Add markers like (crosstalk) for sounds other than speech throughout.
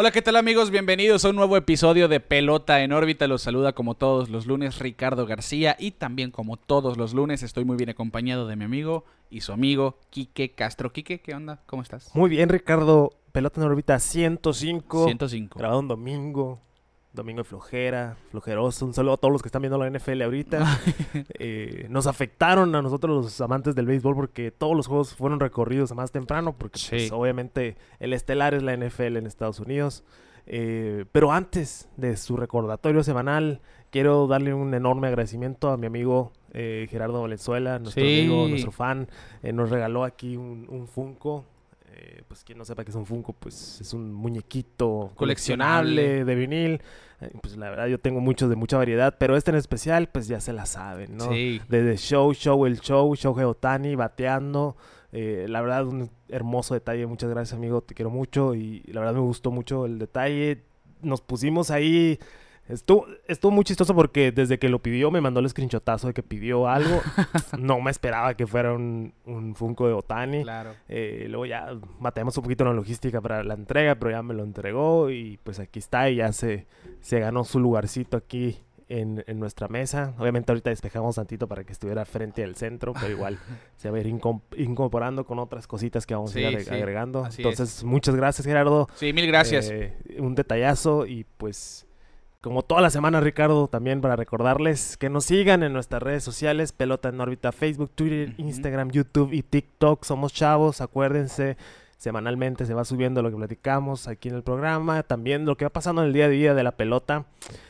Hola, ¿qué tal amigos? Bienvenidos a un nuevo episodio de Pelota en órbita. Los saluda como todos los lunes Ricardo García y también como todos los lunes estoy muy bien acompañado de mi amigo y su amigo Quique Castro. Quique, ¿qué onda? ¿Cómo estás? Muy bien, Ricardo. Pelota en órbita 105. 105. Grabado un domingo. Domingo de flojera, flojeroso. Un saludo a todos los que están viendo la NFL ahorita. (laughs) Eh, nos afectaron a nosotros los amantes del béisbol porque todos los juegos fueron recorridos más temprano porque Sí. pues, obviamente el estelar es la NFL en Estados Unidos. Eh, pero antes de su recordatorio semanal, quiero darle un enorme agradecimiento a mi amigo eh, Gerardo Valenzuela, nuestro Sí. amigo, nuestro fan. Eh, nos regaló aquí un, un Funko. Eh, pues quien no sepa qué es un Funko, pues es un muñequito Coleccionable. coleccionable de vinil. Eh, pues la verdad yo tengo muchos de mucha variedad, pero este en especial pues ya se la saben, ¿no? Sí. Desde Show, Show, el Show, Show Geotani, bateando. Eh, la verdad, un hermoso detalle. Muchas gracias, amigo. Te quiero mucho. Y la verdad me gustó mucho el detalle. Nos pusimos ahí. Estuvo, estuvo muy chistoso porque desde que lo pidió me mandó el screenshotazo de que pidió algo. (laughs) no me esperaba que fuera un, un Funko de Otani. Claro. Eh, luego ya matamos un poquito la logística para la entrega, pero ya me lo entregó y pues aquí está y ya se, se ganó su lugarcito aquí en, en nuestra mesa. Obviamente ahorita despejamos tantito para que estuviera frente al centro, pero igual se va a ir incorporando con otras cositas que vamos Sí, a ir sí, agregando. así Entonces, muchas gracias Gerardo. Sí, mil gracias. Eh, un detallazo y pues como toda la semana Ricardo también para recordarles que nos sigan en nuestras redes sociales, Pelota en órbita, Facebook, Twitter. Instagram, YouTube y TikTok. Somos chavos, acuérdense. Semanalmente se va subiendo lo que platicamos aquí en el programa, también lo que va pasando en el día a día de la pelota.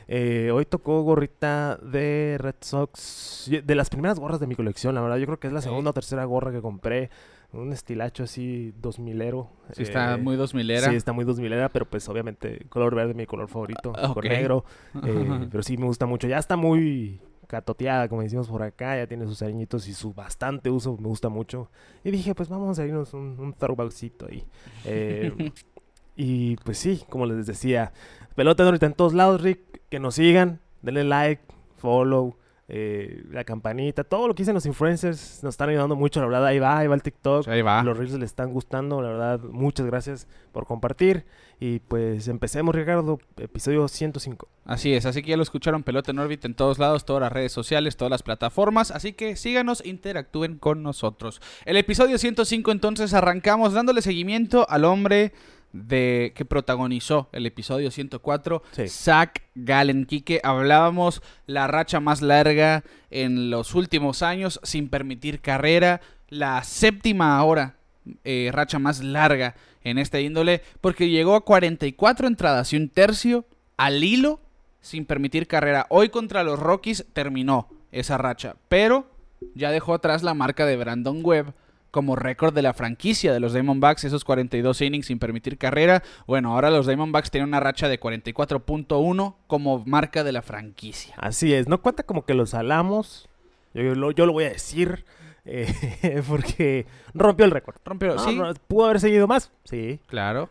Eh, hoy tocó gorrita de Red Sox, de las primeras gorras de mi colección, la verdad. Yo creo que es la segunda o tercera gorra que compré. Un estilacho así, dos milero. sí, está Eh, muy dos milera. Sí, está muy 2000era, pero pues obviamente color verde mi color favorito, Ah, con ok. negro. (laughs) eh, pero sí me gusta mucho. Ya está muy catoteada, como decimos por acá, ya tiene sus añitos y su bastante uso, me gusta mucho. Y dije, pues vamos a irnos un, un throwbackcito ahí. Eh, (laughs) y pues sí, como les decía, pelota ahorita en todos lados, Rick, que nos sigan, denle like, follow. Eh, la campanita, todo lo que dicen los influencers nos están ayudando mucho, la verdad, ahí va, ahí va el TikTok, Sí, ahí va. los reels le están gustando, la verdad, muchas gracias por compartir. Y pues empecemos, Ricardo, episodio 105. Así es, así que ya lo escucharon Pelota en órbita en todos lados, todas las redes sociales, todas las plataformas, así que síganos, interactúen con nosotros. El episodio 105 entonces arrancamos dándole seguimiento al hombre de que protagonizó el episodio 104, Sí. Zach Gallen. Quique, hablábamos la racha más larga en los últimos años sin permitir carrera, la séptima ahora eh, racha más larga en esta índole, porque llegó a 44 entradas y un tercio al hilo sin permitir carrera. Hoy contra los Rockies terminó esa racha, pero ya dejó atrás la marca de Brandon Webb como récord de la franquicia de los Diamondbacks, esos 42 innings sin permitir carrera. Bueno, ahora los Diamondbacks tienen una racha de 44.1 como marca de la franquicia. Así es, no cuenta como que los salamos, yo, yo lo, yo lo voy a decir, eh, (laughs) porque rompió el récord. Rompió, No, sí, no, ¿Pudo haber seguido más? Sí. claro.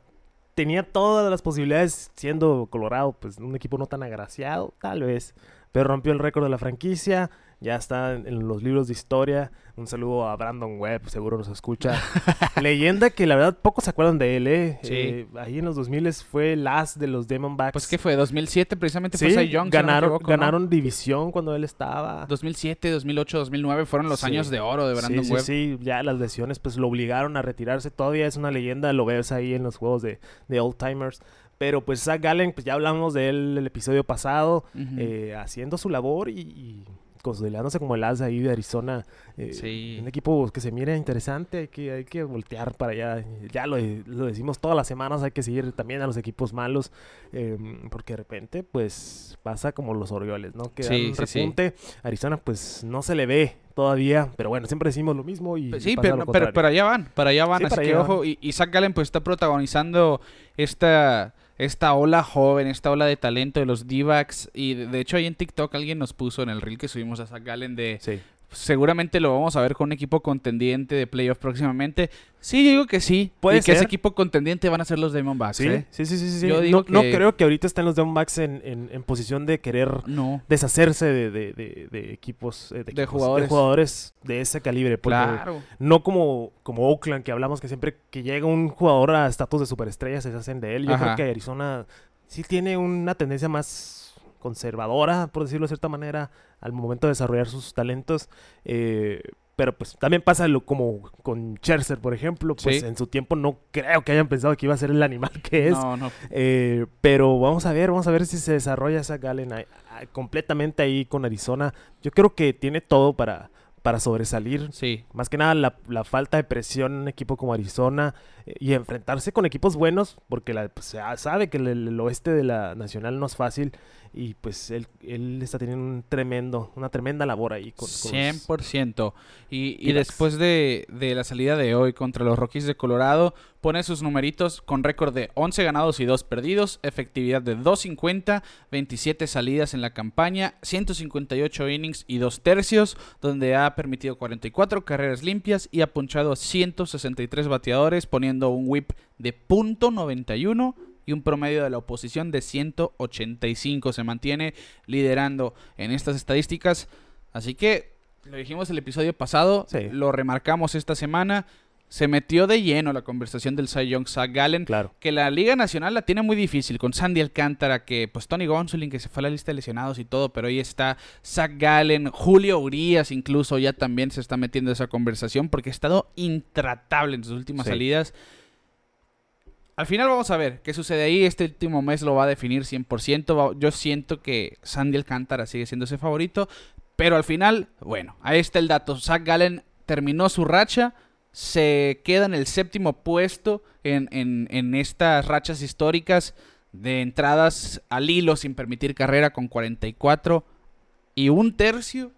Tenía todas las posibilidades siendo Colorado, pues un equipo no tan agraciado, tal vez. Pero rompió el récord de la franquicia, ya está en, los libros de historia. Un saludo a Brandon Webb, seguro nos escucha. (laughs) Leyenda que la verdad pocos se acuerdan de él, ¿eh? Sí. Eh, ahí en los 2000 fue el as de los Diamondbacks. Pues que fue 2007 precisamente Sí, fue Cy Young, si no me ganaron, equivoco, ¿no? ganaron división cuando él estaba. 2007, 2008, 2009 fueron los Sí. años de oro de Brandon Webb. sí, ya las lesiones pues lo obligaron a retirarse. Todavía es una leyenda, lo ves ahí en los juegos de, de Old Timers. Pero pues Zach Gallen, pues ya hablamos de él el episodio pasado, Ujú. eh, haciendo su labor y, y consolidándose como el as ahí de Arizona. eh, Sí. Un equipo que se mira interesante, hay que, hay que voltear para allá. Ya lo, lo decimos todas las semanas, hay que seguir también a los equipos malos, eh, porque de repente pues pasa como los Orioles, ¿no? Que dan Sí, un sí, sí. repunte. Arizona pues no se le ve todavía, pero bueno, siempre decimos lo mismo y Pues sí, pero, pero, allá van, para allá van, Sí, así para que allá ojo, y, y Zach Gallen pues está protagonizando esta, esta ola joven, esta ola de talento de los D-backs, y de, de hecho ahí en TikTok alguien nos puso en el reel que subimos a Zach Gallen de Sí. Seguramente lo vamos a ver con un equipo contendiente de playoff próximamente. Sí, yo digo que sí. Puede y que ese equipo contendiente van a ser los Diamondbacks, Sí, ¿eh? sí, sí, sí, sí. Yo No- digo no, que- creo que ahorita estén los Diamondbacks en, en, en posición de querer No. deshacerse de, de- de- de equipos, eh, de, equipos, jugadores. jugadores de ese calibre. Porque Claro. no como, como Oakland, que hablamos que siempre que llega un jugador a estatus de superestrella se hacen de él. Yo Ajá. creo que Arizona sí tiene una tendencia más conservadora, por decirlo de cierta manera, al momento de desarrollar sus talentos. Eh, pero pues también pasa lo, como con Scherzer, por ejemplo. Pues Sí. en su tiempo no creo que hayan pensado que iba a ser el animal (laughs) que es. No, no. Eh, pero vamos a ver, vamos a ver si se desarrolla esa Galen ahí- completamente ahí con Arizona. Yo creo que tiene todo para, para sobresalir. Sí. Más que nada la, la falta de presión en un equipo como Arizona eh, y enfrentarse con equipos buenos, porque la, pues, se sabe que el, el oeste de la Nacional no es fácil y pues él, él está teniendo un tremendo, una tremenda labor ahí con, con los- 100%. Y, y después de, de la salida de hoy contra los Rockies de Colorado, pone sus numeritos con récord de 11 ganados y 2 perdidos, efectividad de 2.50, 27 salidas en la campaña, 158 innings y 2 tercios, donde ha permitido 44 carreras limpias y ha punchado a 163 bateadores, poniendo un whip de .91 y un promedio de la oposición de 185. Se mantiene liderando en estas estadísticas. Así que lo dijimos el episodio pasado, Sí. lo remarcamos esta semana. Se metió de lleno la conversación del Cy Young Zach Gallen. Claro. Que la Liga Nacional la tiene muy difícil con Sandy Alcántara, que pues Tony Gonsolin que se fue a la lista de lesionados y todo, pero ahí está Zach Gallen, Julio Urias incluso ya también se está metiendo en esa conversación porque ha estado intratable en sus últimas Sí. salidas. Al final vamos a ver qué sucede ahí. Este último mes lo va a definir 100%. Va- Yo siento que Sandy Alcántara sigue siendo ese favorito. Pero al final, bueno, ahí está el dato. Zach Gallen terminó su racha. Se queda en el séptimo puesto en, en- en estas rachas históricas de entradas al hilo sin permitir carrera con 44 y un tercio.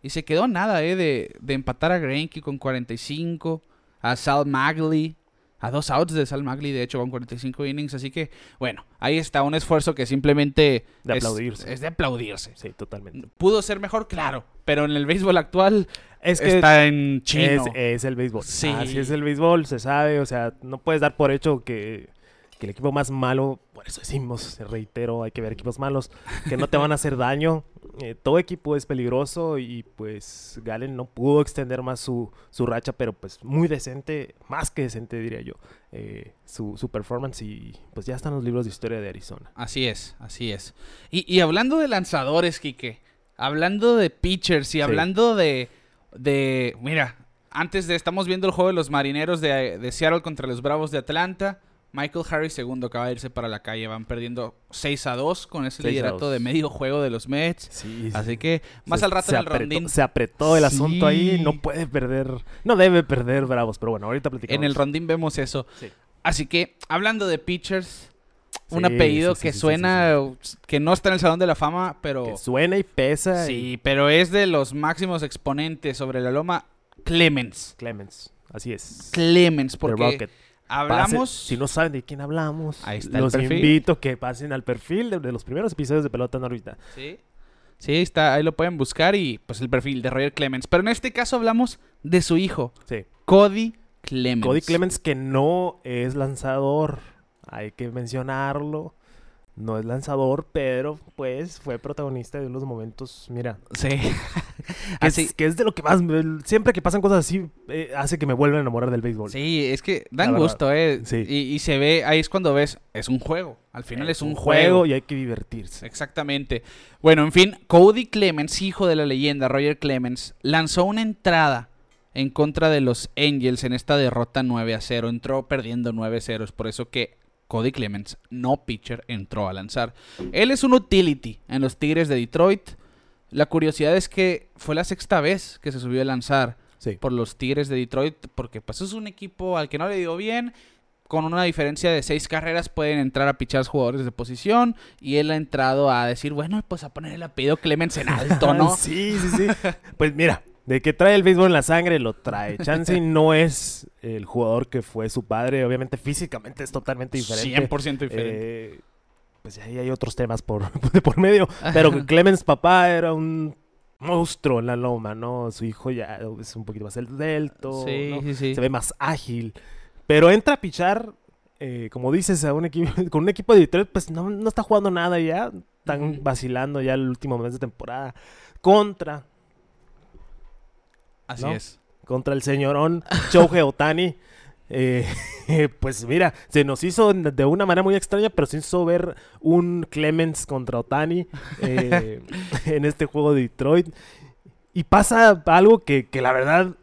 Y se quedó nada, ¿eh? De, de empatar a Greinke con 45, a Sal Magley, a dos outs de Sal Magley, de hecho, con 45 innings. Así que, bueno, ahí está un esfuerzo que simplemente De es- aplaudirse. Es, de aplaudirse. Sí, totalmente. Pudo ser mejor, claro, pero en el béisbol actual Es que está en chino. Es, es el béisbol. Sí. Así es el béisbol, se sabe. O sea, no puedes dar por hecho que, que el equipo más malo, por eso decimos, reitero, hay que ver equipos malos, que no te van a hacer daño. (laughs) Eh, todo equipo es peligroso y pues Galen no pudo extender más su, su racha, pero pues muy decente, más que decente diría yo, eh, su, su performance y pues ya están los libros de historia de Arizona. Así es, así es. Y, y hablando de lanzadores, Quique, hablando de pitchers y hablando de, de... Mira, antes de... Estamos viendo el juego de los marineros de, de Seattle contra los Bravos de Atlanta. Michael Harris segundo acaba de irse para la calle. Van perdiendo 6 a 2 con ese 6 a liderato 2. de medio juego de los Mets. Sí, Así que más Se- al rato en el apretó, rondín. Se apretó el asunto ahí, no puede perder, no debe perder Bravos, pero bueno, ahorita platicamos. En el rondín vemos eso. Sí. Así que, hablando de pitchers, un apellido que suena, que no está en el Salón de la Fama, pero... Que suena y pesa. y- Sí, pero es de los máximos exponentes sobre la loma. Clemens. Clemens, así es. Clemens, The porque Rocket. Hablamos... Pasen- si no saben de quién hablamos, Ahí está el los perfil. invito que pasen al perfil de, de los primeros episodios de Pelota en órbita. Sí. Sí, está, ahí lo pueden buscar y pues el perfil de Roger Clemens. Pero en este caso hablamos de su hijo, Sí. Cody Clemens. Cody Clemens que no es lanzador, hay que mencionarlo. No es lanzador, pero pues fue protagonista de unos momentos, mira, Sí. (laughs) (laughs) que, Así, es, que es de lo que más, me- siempre que pasan cosas así, eh, hace que me vuelva a enamorar del béisbol. Sí, es que La dan verdad. gusto, ¿eh? Sí. Y, y se ve, ahí es cuando ves, es un juego. Al final es, un juego juego. y hay que divertirse. Exactamente. Bueno, en fin, Cody Clemens, hijo de la leyenda Roger Clemens, lanzó una entrada en contra de los Angels en esta derrota 9 a 0. Entró perdiendo 9 a 0. Es por eso que Cody Clemens, no pitcher, entró a lanzar. Él es un utility en los Tigres de Detroit. La curiosidad es que fue la sexta vez que se subió a lanzar Sí. por los Tigres de Detroit, porque pues es un equipo al que no le dio bien. Con una diferencia de seis carreras pueden entrar a pichar jugadores de posición. Y él ha entrado a decir, bueno, pues a poner el apellido Clemens en alto, ¿no? (laughs) sí, sí, sí. pues mira, de que trae el béisbol en la sangre, lo trae. Chance no es el jugador que fue su padre. Obviamente físicamente es totalmente diferente. 100% diferente. Eh, pues ahí hay otros temas por, (laughs) de por medio. Pero (laughs) Clemens papá era un monstruo en la loma, ¿no? Su hijo ya es un poquito más delto, Sí, ¿no? sí, sí. se ve más ágil. Pero entra a pichar, eh, como dices, a un equipo, (laughs) con un equipo de Detroit, pues no, no está jugando nada ya. Están vacilando ya el último mes de temporada. Contra, Así ¿no? es. contra el señorón Shohei Otani. Eh, (laughs) pues mira, se nos hizo de una manera muy extraña, pero se hizo ver un Clemens contra Otani eh, (laughs) en este juego de Detroit. Y pasa algo que, que la verdad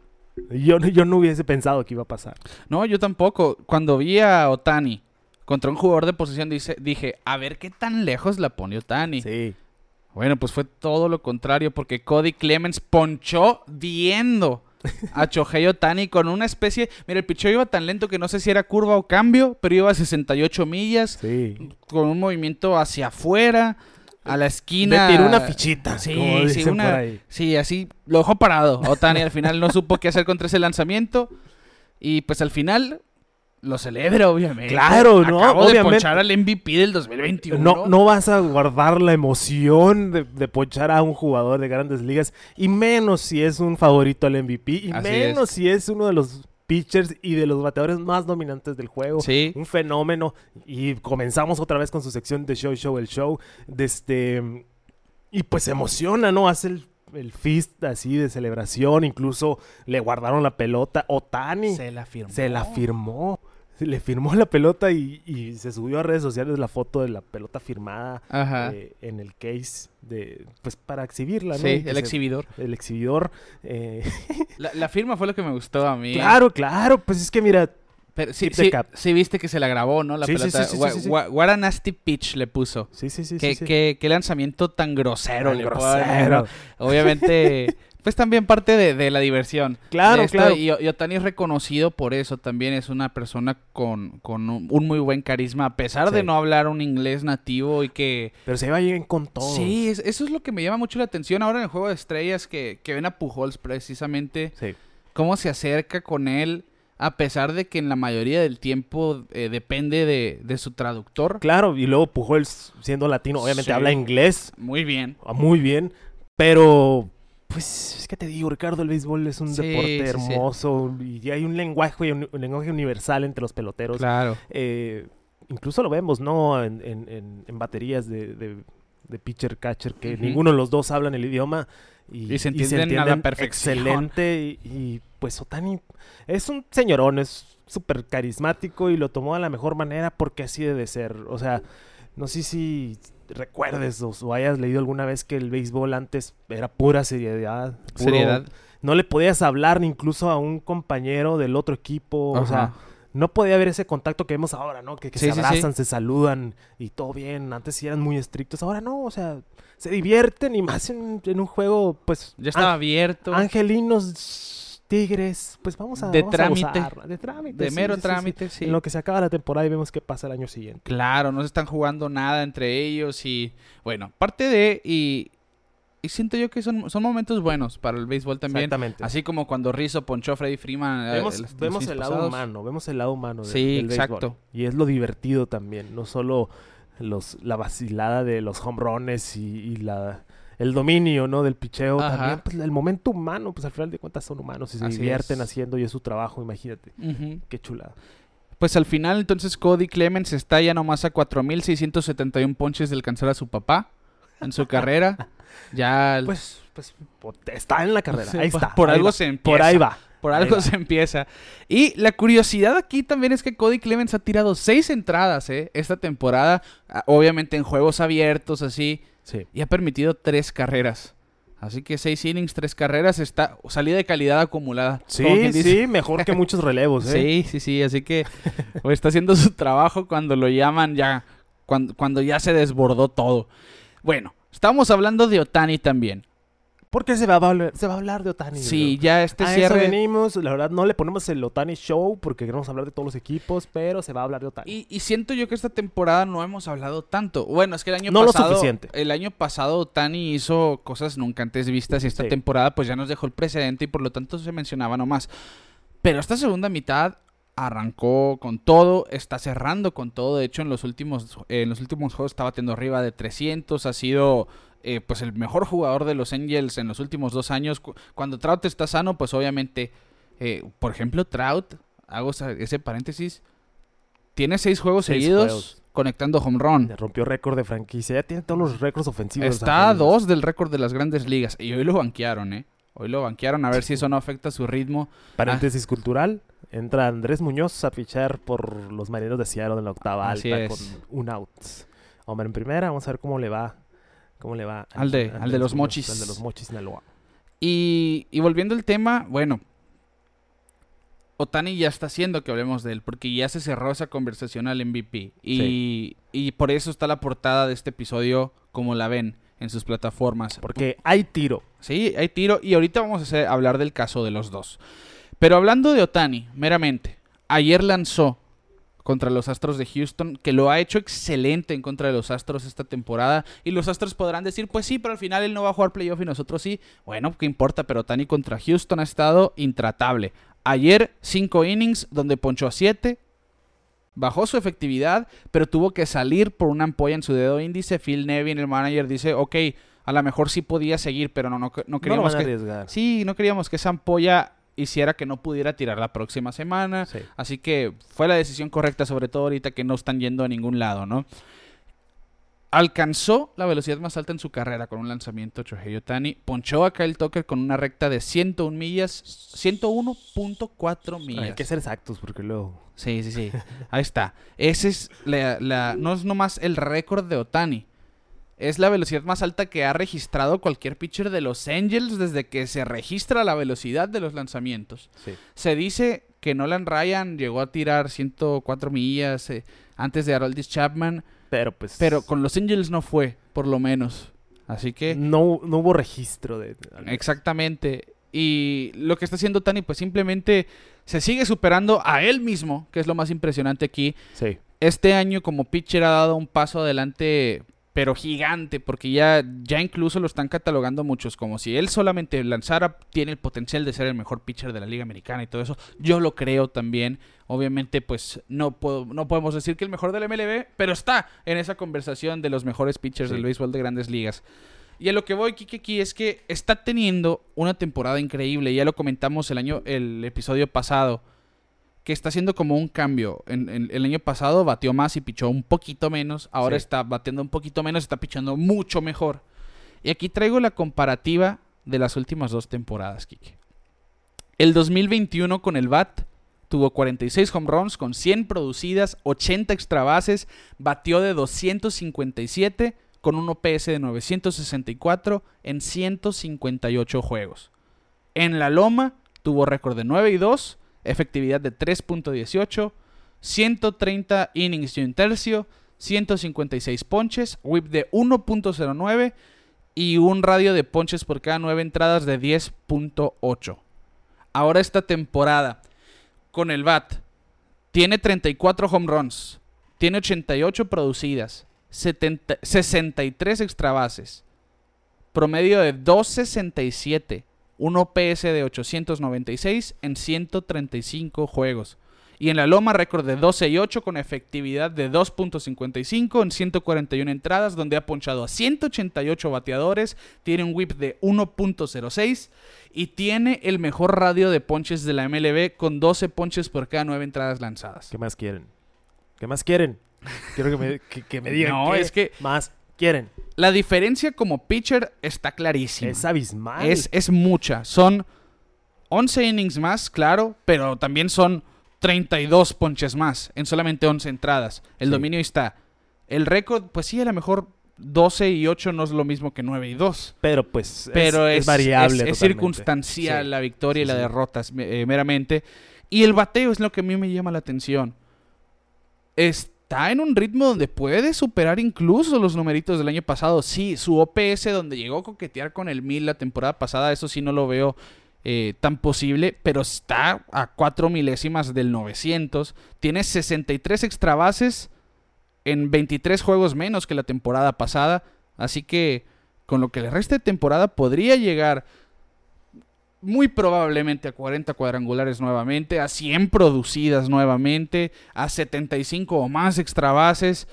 yo, no- yo no hubiese pensado que iba a pasar. No, yo tampoco. Cuando vi a Otani contra un jugador de posición, dice, dije, a ver qué tan lejos la pone Otani. Sí. Bueno, pues fue todo lo contrario, porque Cody Clemens ponchó viendo a (laughs) Chohei Otani con una especie. Mira, el picheo iba tan lento que no sé si era curva o cambio, pero iba a 68 millas, Sí. con un movimiento hacia afuera, a la esquina. Le tiró una fichita. Sí, como sí, una-. Sí, así lo dejó parado. Otani al final no supo qué hacer contra ese lanzamiento. Y pues al final lo celebra, obviamente. Claro, ¿no? Acabo de ponchar al MVP del 2021. No, no vas a guardar la emoción de, de ponchar a un jugador de grandes ligas, y menos si es un favorito al MVP, y Así menos es. si es uno de los pitchers y de los bateadores más dominantes del juego. Sí. Un fenómeno. Y comenzamos otra vez con su sección de Show Show el Show. De este, y pues se emociona, ¿no? Hace el, el fist así de celebración. Incluso le guardaron la pelota. Otani Se la firmó. se la firmó. (laughs) Le firmó la pelota y, y se subió a redes sociales la foto de la pelota firmada eh, en el case de pues para exhibirla, ¿no? sí, el se- exhibidor. el exhibidor. eh, (laughs) La, la firma fue lo que me gustó a mí. claro, claro, pues es que mira, Pero sí, sí, sí viste que se la grabó, ¿no? La Sí, pelota. sí, sí, Gua- gua- What a nasty pitch le puso. sí, sí, sí, qué, qué- qué lanzamiento tan grosero. Tan grosero. Obviamente, (laughs) pues también parte de, de la diversión. Claro, de esto, claro. Y, y Otani es reconocido por eso. También es una persona con, con un, un muy buen carisma, a pesar de no hablar un inglés nativo y que... Pero se va bien con todo. Sí, es- eso es lo que me llama mucho la atención ahora en el juego de estrellas, que, que ven a Pujols precisamente, Sí. cómo se acerca con él, a pesar de que en la mayoría del tiempo eh, depende de, de su traductor. Claro, y luego Pujols siendo latino, obviamente Sí. habla inglés Muy bien. ah, muy bien, pero pues es que te digo, Ricardo, el béisbol es un Sí, deporte sí, sí. hermoso y hay un lenguaje, un, un lenguaje universal entre los peloteros. Claro. Eh, incluso lo vemos, ¿no? En, en- en- baterías de, de, de pitcher catcher que ninguno de los dos hablan el idioma y, Y se entienden a la perfección. Excelente y, y, pues Otani es un señorón, es súper carismático y lo tomó de la mejor manera porque así debe ser. O sea, no sé si recuerdes o, o hayas leído alguna vez que el béisbol antes era pura seriedad. puro- Seriedad. No le podías hablar ni incluso a un compañero del otro equipo. O sea, no podía haber ese contacto que vemos ahora, ¿no? Que, que Sí, se sí, sí. abrazan, se saludan y todo bien. Antes sí eran muy estrictos, ahora no, o sea, se divierten y más en, en un juego, pues, Ya estaba abierto. angelinos, tigres, pues vamos a De vamos a trámite. gozar. de trámite, de sí, mero sí, trámite, sí. En lo que se acaba la temporada y vemos qué pasa el año siguiente. Claro, no se están jugando nada entre ellos y bueno, parte de y, y siento yo que son, son momentos buenos para el béisbol también. Exactamente. Así como cuando Rizzo ponchó a Freddy Freeman. eh, vemos el lado pasados. humano, vemos el lado humano del, Sí, del béisbol. exacto. Y es lo divertido también, no solo los, la vacilada de los home runs y, y la, el dominio ¿no? del picheo, Ajá. también pues, el momento humano, pues al final de cuentas son humanos y se Así divierten es. haciendo y es su trabajo, imagínate. Qué chulada. Pues al final entonces Cody Clemens está ya nomás a 4.671 ponches de alcanzar a su papá en su carrera. (laughs) Ya Pues, pues está en la carrera, Sí, ahí por- está. por ahí algo va, se Por ahí va. Por Ahí algo va. se empieza. Y la curiosidad aquí también es que Cody Clemens ha tirado seis entradas ¿eh? esta temporada, obviamente en juegos abiertos así, Sí. y ha permitido tres carreras. Así que seis innings, tres carreras, está salida de calidad acumulada. Sí, sí, mejor que muchos relevos, ¿eh? (laughs) Sí, sí, sí, así que pues, está haciendo su trabajo cuando lo llaman ya, cuando, cuando ya se desbordó todo. Bueno, estamos hablando de Otani también. Porque se va a hablar, se va a hablar de Otani. Sí, ya este a eso cierre... venimos, la verdad no le ponemos el Otani Show porque queremos hablar de todos los equipos, pero se va a hablar de Otani. Y, y siento yo que esta temporada no hemos hablado tanto. Bueno, es que el año No lo pasado. suficiente. El año pasado Tani hizo cosas nunca antes vistas y esta Sí. temporada pues ya nos dejó el precedente y por lo tanto se mencionaba nomás. Pero esta segunda mitad arrancó con todo, está cerrando con todo. De hecho, en los últimos, en los últimos juegos estaba teniendo arriba de 300. Ha sido eh, pues el mejor jugador de los Angels en los últimos dos años. Cuando Trout está sano, pues obviamente, eh, por ejemplo, Trout, hago ese paréntesis, tiene seis juegos seguidos conectando home run. Rompió récord de franquicia, ya tiene todos los récords ofensivos. Está a dos del récord de las grandes ligas y hoy lo banquearon, ¿eh? Hoy lo banquearon a ver si eso no afecta su ritmo. Paréntesis ah. cultural. Entra Andrés Muñoz a fichar por los marineros de Seattle en la octava alta con un out. Hombre, en primera, vamos a ver cómo le va. ¿Cómo le va? Al, de, al, de los mochis. Al de los mochis Y, y volviendo al tema, bueno, Otani ya está haciendo que hablemos de él, porque ya se cerró esa conversación al MVP. Y, y por eso está la portada de este episodio como la ven en sus plataformas. Porque hay tiro. Sí, hay tiro. Y ahorita vamos a hablar del caso de los dos. Pero hablando de Otani, meramente, ayer lanzó contra los Astros de Houston, que lo ha hecho excelente en contra de los Astros esta temporada. Y los Astros podrán decir, pues sí, pero al final él no va a jugar playoff y nosotros sí. Bueno, ¿qué importa? Pero Otani contra Houston ha estado intratable. Ayer, cinco innings donde ponchó a 7, bajó su efectividad, pero tuvo que salir por una ampolla en su dedo índice. Phil Nevin, el manager, dice, ok, a lo mejor sí podía seguir, pero no, no, queríamos que... Sí, no queríamos que esa ampolla hiciera que no pudiera tirar la próxima semana. Así que fue la decisión correcta, sobre todo ahorita que no están yendo a ningún lado, ¿no? alcanzó la velocidad más alta en su carrera con un lanzamiento Chohei Otani. Ponchó a Kyle Tucker con una recta de 101 millas, 101.4 millas. Hay que ser exactos porque luego... Sí, sí, sí. Ahí está. Ese es la, no es nomás el récord de Otani. Es la velocidad más alta que ha registrado cualquier pitcher de los Angels desde que se registra la velocidad de los lanzamientos. Se dice que Nolan Ryan llegó a tirar 104 millas eh, antes de Haroldis Chapman. Pero pues. Pero con los Angels no fue, por lo menos. Así que. No, no hubo registro de. Exactamente. Y lo que está haciendo Tani, pues simplemente se sigue superando a él mismo, que es lo más impresionante aquí. Sí. Este año, como pitcher, ha dado un paso adelante pero gigante, porque ya, ya incluso lo están catalogando muchos como si él solamente lanzara, tiene el potencial de ser el mejor pitcher de la Liga Americana y todo eso. Yo lo creo también. Obviamente, pues no, puedo, no podemos decir que el mejor del MLB, pero está en esa conversación de los mejores pitchers del béisbol de grandes ligas. Y a lo que voy, Kiki, aquí es que está teniendo una temporada increíble. Ya lo comentamos el año, el episodio pasado que está haciendo como un cambio. En, el año pasado batió más y pichó un poquito menos. Ahora está batiendo un poquito menos, está pichando mucho mejor. Y aquí traigo la comparativa de las últimas dos temporadas, Kike. El 2021 con el BAT tuvo 46 home runs con 100 producidas, 80 extra bases, batió de 257 con un OPS de 964 en 158 juegos. En la Loma tuvo récord de 9 y 2 efectividad de 3.18, 130 innings y un tercio, 156 ponches, whip de 1.09 y un radio de ponches por cada 9 entradas de 10.8. Ahora esta temporada con el BAT tiene 34 home runs, tiene 88 producidas, 63 extra bases, promedio de 267 un OPS de 896 en 135 juegos. Y en la Loma récord de 12 y 8 con efectividad de 2.55 en 141 entradas, donde ha ponchado a 188 bateadores, tiene un whip de 1.06 y tiene el mejor radio de ponches de la MLB con 12 ponches por cada 9 entradas lanzadas. ¿Qué más quieren? ¿Qué más quieren? Quiero que me, que, me digan. No, es que más quieren. La diferencia como pitcher está clarísima. Es abismal. Es, es mucha. Son 11 innings más, claro, pero también son 32 ponches más en solamente 11 entradas. El dominio está. El récord, pues sí, a lo mejor 12 y 8 no es lo mismo que 9 y 2. Pero pues pero es, variable. Es, circunstancial la victoria y la derrota eh, meramente. Y el bateo es lo que a mí me llama la atención. Este está en un ritmo donde puede superar incluso los numeritos del año pasado. Sí, su OPS donde llegó a coquetear con el 1000 la temporada pasada, eso sí no lo veo eh, tan posible, pero está a 4 milésimas del 900. Tiene 63 extra bases en 23 juegos menos que la temporada pasada. Así que con lo que le resta de temporada podría llegar muy probablemente a 40 cuadrangulares nuevamente, a 100 producidas nuevamente, a 75 o más extra bases.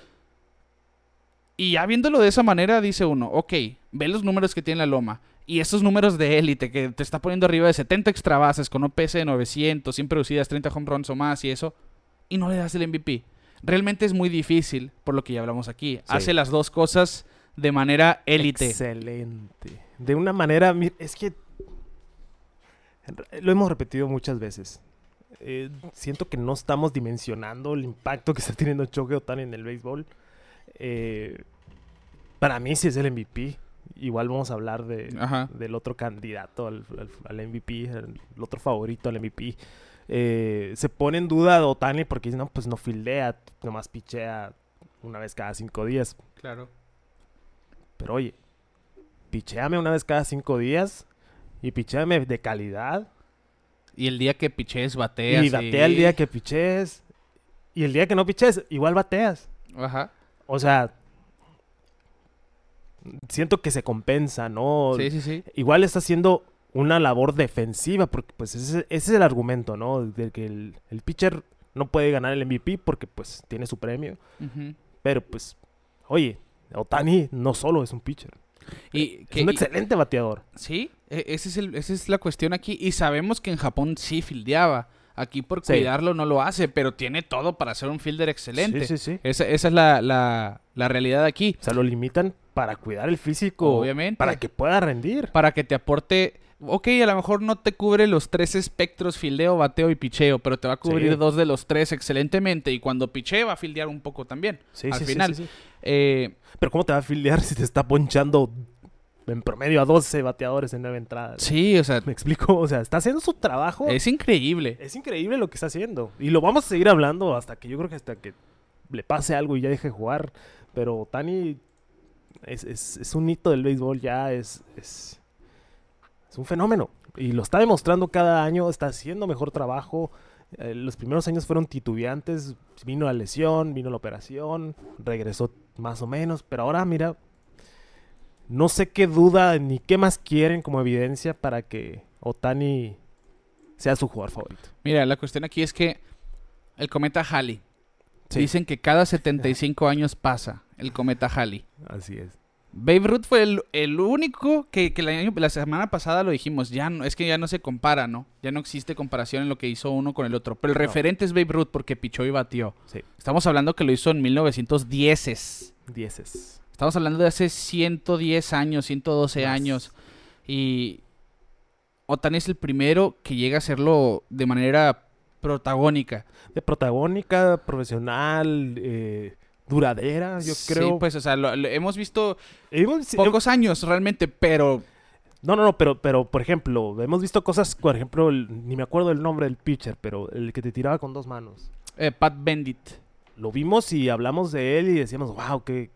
Y ya viéndolo de esa manera, dice uno, ok, ve los números que tiene la Loma. Y esos números de élite que te está poniendo arriba de 70 extra bases con OPS de 900, 100 producidas, 30 home runs o más y eso, y no le das el MVP. Realmente es muy difícil, por lo que ya hablamos aquí. Hace las dos cosas de manera élite. Excelente. De una manera, es que lo hemos repetido muchas veces. Eh, siento que no estamos dimensionando el impacto que está teniendo Choque Otani en el béisbol. Eh, para mí sí es el MVP. Igual vamos a hablar de, del otro candidato al, MVP, el, otro favorito al MVP. Eh, se pone en duda Otani porque no, pues no fildea, nomás pichea una vez cada cinco días. Claro. Pero oye, picheame una vez cada cinco días y picheame de calidad. Y el día que piches bateas. Y batea el día que piches. Y el día que no piches, igual bateas. Ajá. O sea, siento que se compensa, ¿no? Sí, sí, sí. Igual está haciendo una labor defensiva, porque pues ese, es el argumento, ¿no? De que el, pitcher no puede ganar el MVP porque pues tiene su premio. Pero pues, oye, Otani no solo es un pitcher. Y es un excelente bateador. Sí, e, ese es el, esa es la cuestión aquí. Y sabemos que en Japón sí fildeaba. Aquí por cuidarlo no lo hace, pero tiene todo para ser un fielder excelente. Sí, sí, sí. Esa, esa es la, la, la, realidad aquí. O sea, lo limitan para cuidar el físico. Obviamente. Para que pueda rendir. Para que te aporte ok, a lo mejor no te cubre los tres espectros, fildeo, bateo y picheo, pero te va a cubrir dos de los tres excelentemente. Y cuando pichee va a fildear un poco también. Sí, al final. Eh, pero ¿cómo te va a fildear (laughs) si te está ponchando en promedio a 12 bateadores en nueve entradas? Sí, o sea. Me explico, o sea, está haciendo su trabajo. Es increíble. Es increíble lo que está haciendo. Y lo vamos a seguir hablando hasta que yo creo que hasta que le pase algo y ya deje de jugar. Pero Tani es, es un hito del béisbol ya, es, es es un fenómeno. Y lo está demostrando cada año, está haciendo mejor trabajo. Eh, los primeros años fueron titubeantes, vino la lesión, vino la operación, regresó más o menos, pero ahora mira, no sé qué duda ni qué más quieren como evidencia para que Otani sea su jugador favorito. Mira, la cuestión aquí es que el cometa Halley. Dicen que cada 75 años pasa el cometa Halley. Así es. Babe Ruth fue el, único que, la, semana pasada lo dijimos, ya no, es que ya no se compara, ¿no? Ya no existe comparación en lo que hizo uno con el otro. Pero el referente es Babe Ruth porque pichó y batió. Sí. Estamos hablando que lo hizo en 1910. Dieces. Estamos hablando de hace 110 años, 112 años. Y Otani es el primero que llega a hacerlo de manera protagónica. De protagónica, profesional, eh, duradera, yo creo. Sí, pues, o sea, hemos visto pocos años realmente, pero... No, no, no, pero, pero, por ejemplo, hemos visto cosas, por ejemplo, ni me acuerdo el nombre del pitcher, pero el que te tiraba con dos manos. Eh, Pat Bendit. Lo vimos y hablamos de él y decíamos, wow, qué,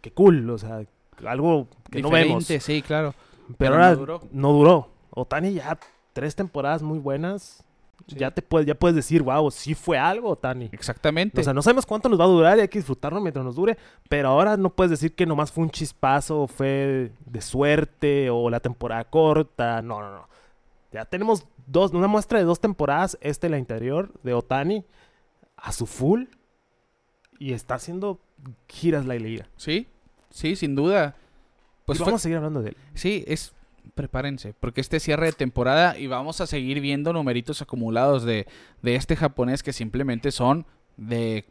qué cool, o sea, algo que no vemos. sí, claro. Pero, ahora no duró. no duró. Otani ya tres temporadas muy buenas ya te puedes, ya puedes decir, wow, sí fue algo, Tani. Exactamente. O sea, no sabemos cuánto nos va a durar y hay que disfrutarlo mientras nos dure, pero ahora no puedes decir que nomás fue un chispazo, fue de suerte o la temporada corta. No, no, no. Ya tenemos dos, una muestra de dos temporadas, esta y la interior, de Otani, a su full. Y está haciendo giras la liga. Sí, sí, sin duda. Pues vamos a seguir hablando de él. Sí, es prepárense, porque este cierre de temporada y vamos a seguir viendo numeritos acumulados de, de este japonés que simplemente son de,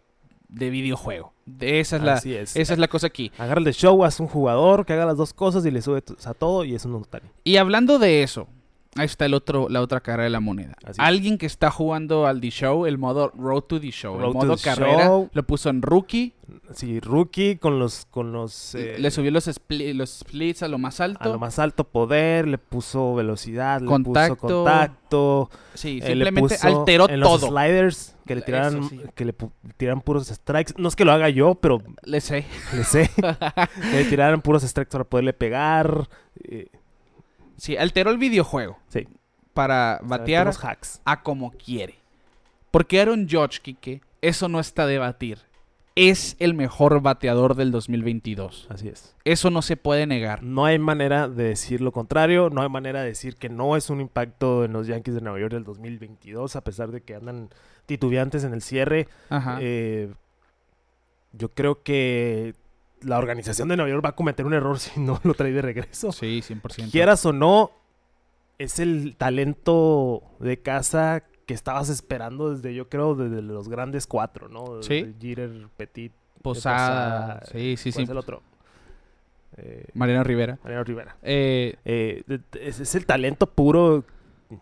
de videojuego. De esa, es la, esa es la cosa aquí. Agarra el de show, haz un jugador que haga las dos cosas y le sube a todo y es un notario. Y hablando de eso, Ahí está el otro, la otra cara de la moneda. Alguien que está jugando al The Show, el modo Road to the Show, el modo carrera, lo puso en Rookie. Sí, Rookie con los... Con los eh, le subió los, los splits a lo más alto. A lo más alto poder, le puso velocidad, contacto, le puso contacto. Sí, eh, simplemente alteró en todo. Los sliders que le tiraran, que le tiraran puros strikes. No es que lo haga yo, pero... Le sé. Le sé. (laughs) le tiraran puros strikes para poderle pegar. Eh, Sí, alteró el videojuego. Sí. Para batear a como quiere. Porque Aaron Judge, Kike, eso no está a debatir. Es el mejor bateador del 2022. Así es. Eso no se puede negar. No hay manera de decir lo contrario. No hay manera de decir que no es un impacto en los Yankees de Nueva York del 2022, a pesar de que andan titubeantes en el cierre. Ajá. Eh, yo creo que la organización de Nueva York va a cometer un error (laughs) si no lo trae de regreso. Sí, 100%. Quieras o no, es el talento de casa que estabas esperando desde, yo creo, desde los grandes cuatro, ¿no? Sí. Desde Jeter, Petit, Posada. Posada, Sí, sí, ¿cuál sí. es el otro? Eh, Mariano Rivera. Mariano Rivera. Eh, Eh, es, es el talento puro.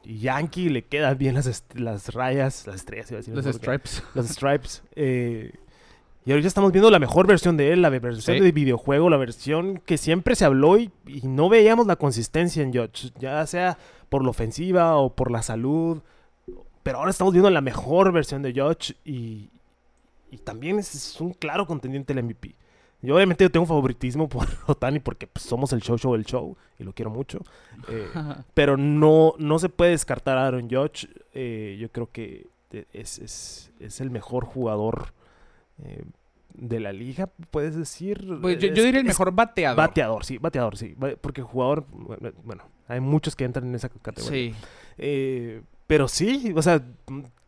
Yankee le quedan bien las, las rayas, las estrellas, iba a decir, los. Stripes. Los stripes. Y ahorita estamos viendo la mejor versión de él, la versión Sí. de videojuego, la versión que siempre se habló y, y no veíamos la consistencia en Judge, ya sea por la ofensiva o por la salud. Pero ahora estamos viendo la mejor versión de Judge y, y también es, es un claro contendiente del MVP. Yo obviamente tengo favoritismo (laughs) por Otani porque pues, somos el show show del show y lo quiero mucho. Eh, (laughs) pero no, no se puede descartar a Aaron Judge. Eh, yo creo que es, es, es el mejor jugador eh, de la liga, puedes decir. Pues yo, diría el mejor bateador. Bateador, sí, bateador, sí. Porque jugador, bueno, hay muchos que entran en esa categoría. Sí. Eh, pero sí, o sea,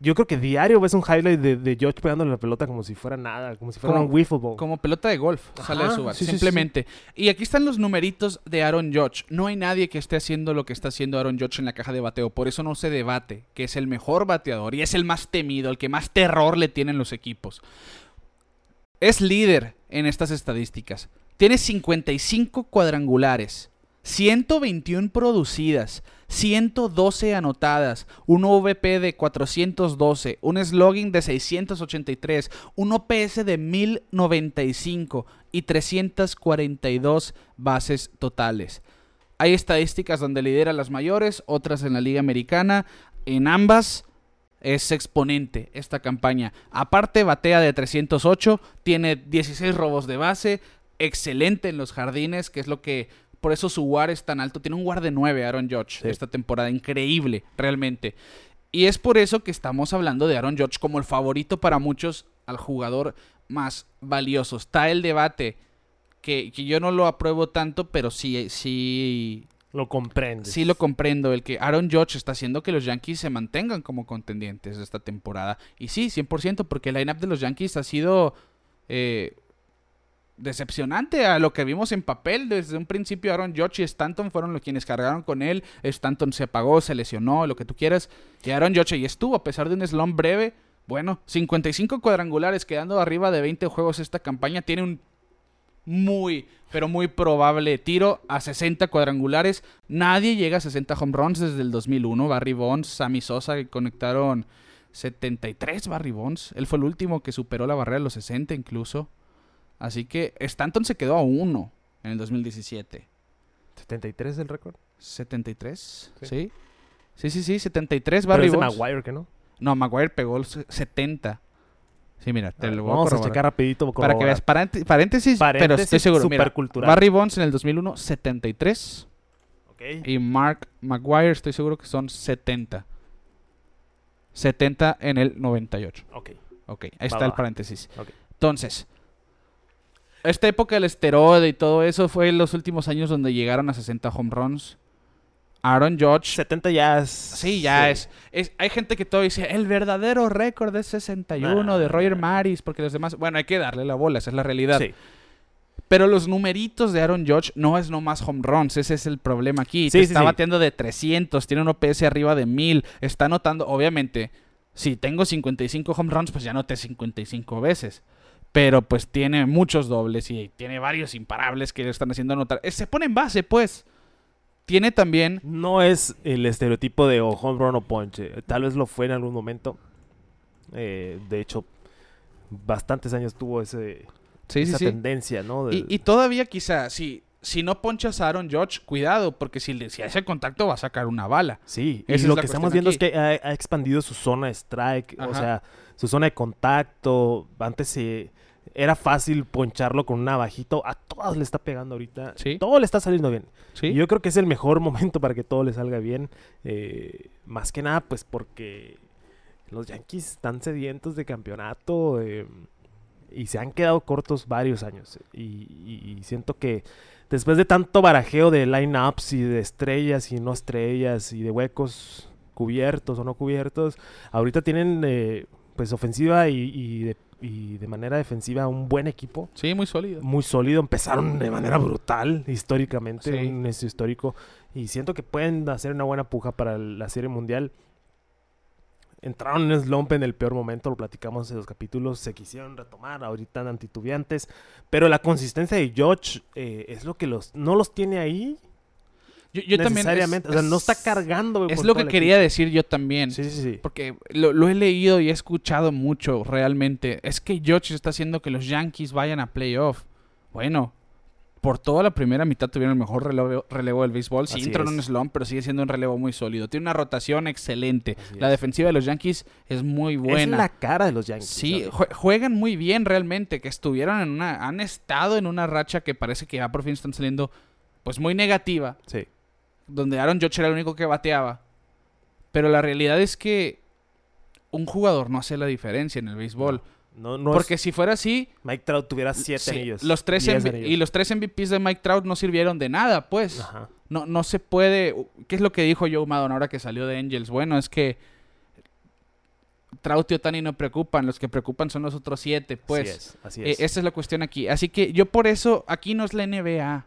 yo creo que diario ves un highlight de, de Judge pegándole la pelota como si fuera nada, como si fuera Como- un wiffle ball. Como pelota de golf, sale de su bate, sí, sí, sí, simplemente. Y aquí están los numeritos de Aaron Judge. No hay nadie que esté haciendo lo que está haciendo Aaron Judge en la caja de bateo. Por eso no se debate que es el mejor bateador y es el más temido, el que más terror le tienen los equipos. Es líder en estas estadísticas. Tiene 55 cuadrangulares, 121 producidas, 112 anotadas, un OVP de 412, un slogan de 683, un OPS de 1095 y 342 bases totales. Hay estadísticas donde lidera las mayores, otras en la Liga Americana. En ambas es exponente esta campaña. Aparte, batea de 308, tiene 16 robos de base, excelente en los jardines, que es lo que por eso su WAR es tan alto. Tiene un WAR de 9 Aaron Judge Sí. esta temporada, increíble, realmente. Y es por eso que estamos hablando de Aaron Judge como el favorito para muchos al jugador más valioso. Está el debate que, que yo no lo apruebo tanto, pero sí, sí, Lo comprendes. sí lo comprendo. El que Aaron Judge está haciendo que los Yankees se mantengan como contendientes esta temporada. Y sí, 100%, porque el lineup de los Yankees ha sido eh, decepcionante a lo que vimos en papel. Desde un principio Aaron Judge y Stanton fueron los quienes cargaron con él. Stanton se apagó, se lesionó, lo que tú quieras. Y Aaron Judge ahí estuvo, a pesar de un slump breve. Bueno, 55 cuadrangulares, quedando arriba de 20 juegos esta campaña. Tiene un muy, pero muy probable tiro a 60 cuadrangulares. Nadie llega a 60 home runs desde el 2001. Barry Bonds, Sammy Sosa que conectaron 73 Barry Bonds. Él fue el último que superó la barrera de los 60 incluso. Así que Stanton se quedó a 1 en el 2017. 73 el récord. 73, Sí. ¿sí? Sí, sí, sí, 73 Pero Barry es de Bonds. Maguire, que no? No, Maguire pegó el 70. Sí, mira, te A lo voy Vamos a corroborar. checar rapidito. Para que veas, parante- paréntesis, pero Paréntesis estoy seguro. Mira. Barry Bonds en el 2001, 73. Ok. Y Mark Maguire, estoy seguro que son 70. 70 en el 98. Ok. Ok, ahí Va, está va, el paréntesis. Ok. Entonces, esta época del esteroide y todo eso fue en los últimos años donde llegaron a 60 home runs. Aaron Judge 70 ya es. Sí, ya es, es- Hay gente que todavía dice, el verdadero récord es 61 Nah. de Roger Maris, porque los demás... Bueno, hay que darle la bola, esa es la realidad. Sí. Pero los numeritos de Aaron Judge no es nomás home runs, ese es el problema aquí. Sí, Te sí, está sí. bateando de 300, tiene un OPS arriba de 1000, está anotando, obviamente, si tengo 55 home runs, pues ya anoté 55 veces. Pero pues tiene muchos dobles y tiene varios imparables que le están haciendo anotar. Eh, Se pone en base, pues. Tiene también No es el estereotipo de o home run o ponche. Tal vez lo fue en algún momento. Eh, de hecho, bastantes años tuvo ese, sí, esa sí. tendencia, ¿no? De- Y, y todavía quizá, si, si no ponchas a Aaron Judge, cuidado, porque si, le- si hace contacto va a sacar una bala. Sí, y es lo que estamos viendo aquí. es que ha, ha expandido su zona de strike, o sea, su zona de contacto. Antes se, era fácil poncharlo con un navajito. A todas le está pegando ahorita. Sí. Todo le está saliendo bien. ¿Sí? Y yo creo que es el mejor (laughs) momento para que todo le salga bien. eh, más que nada, pues porque los Yankees están sedientos de campeonato eh, y se han quedado cortos varios años. Y, y- y siento que después de tanto barajeo de lineups y de estrellas y no estrellas y de huecos cubiertos o no cubiertos, ahorita tienen eh, pues ofensiva y, y de y de manera defensiva un buen equipo. Sí, muy sólido. Muy sólido. Empezaron de manera brutal, históricamente, Sí. un inicio histórico. Y siento que pueden hacer una buena puja para la Serie Mundial. Entraron en slump en el peor momento, lo platicamos en los capítulos, se quisieron retomar, ahorita andan titubeantes, pero la consistencia de George eh, es lo que los no los tiene ahí Yo, yo también. es- necesariamente, o sea, no está es- cargando. Es lo que quería equipo. decir yo también. Sí, sí, sí. Porque lo, lo he leído y he escuchado mucho realmente. Es que George está haciendo que los Yankees vayan a playoff. Bueno, por toda la primera mitad tuvieron el mejor relevo, relevo del béisbol. Sí entró en es. un slump, pero sigue siendo un relevo muy sólido. Tiene una rotación excelente. Así La es. defensiva de los Yankees es muy Es buena. la cara de los Yankees. Sí, juegan muy bien realmente, que estuvieron en una, han estado en una racha que parece que ya por fin están saliendo, pues muy negativa, Sí. Donde Aaron Judge era el único que bateaba. Pero la realidad es que un jugador no hace la diferencia en el béisbol. No, no porque es- si fuera así, Mike Trout tuviera siete sí, anillos. los tres anillos. y los tres MVPs de Mike Trout no sirvieron de nada, pues. Ajá. No, no se puede. ¿Qué es lo que dijo Joe Maddon ahora que salió de Angels? Bueno, es que Trout y Otani no preocupan, los que preocupan son los otros siete, pues. así es. Así Eh, es. esa es la cuestión aquí. Así que yo por eso, aquí no es la NBA,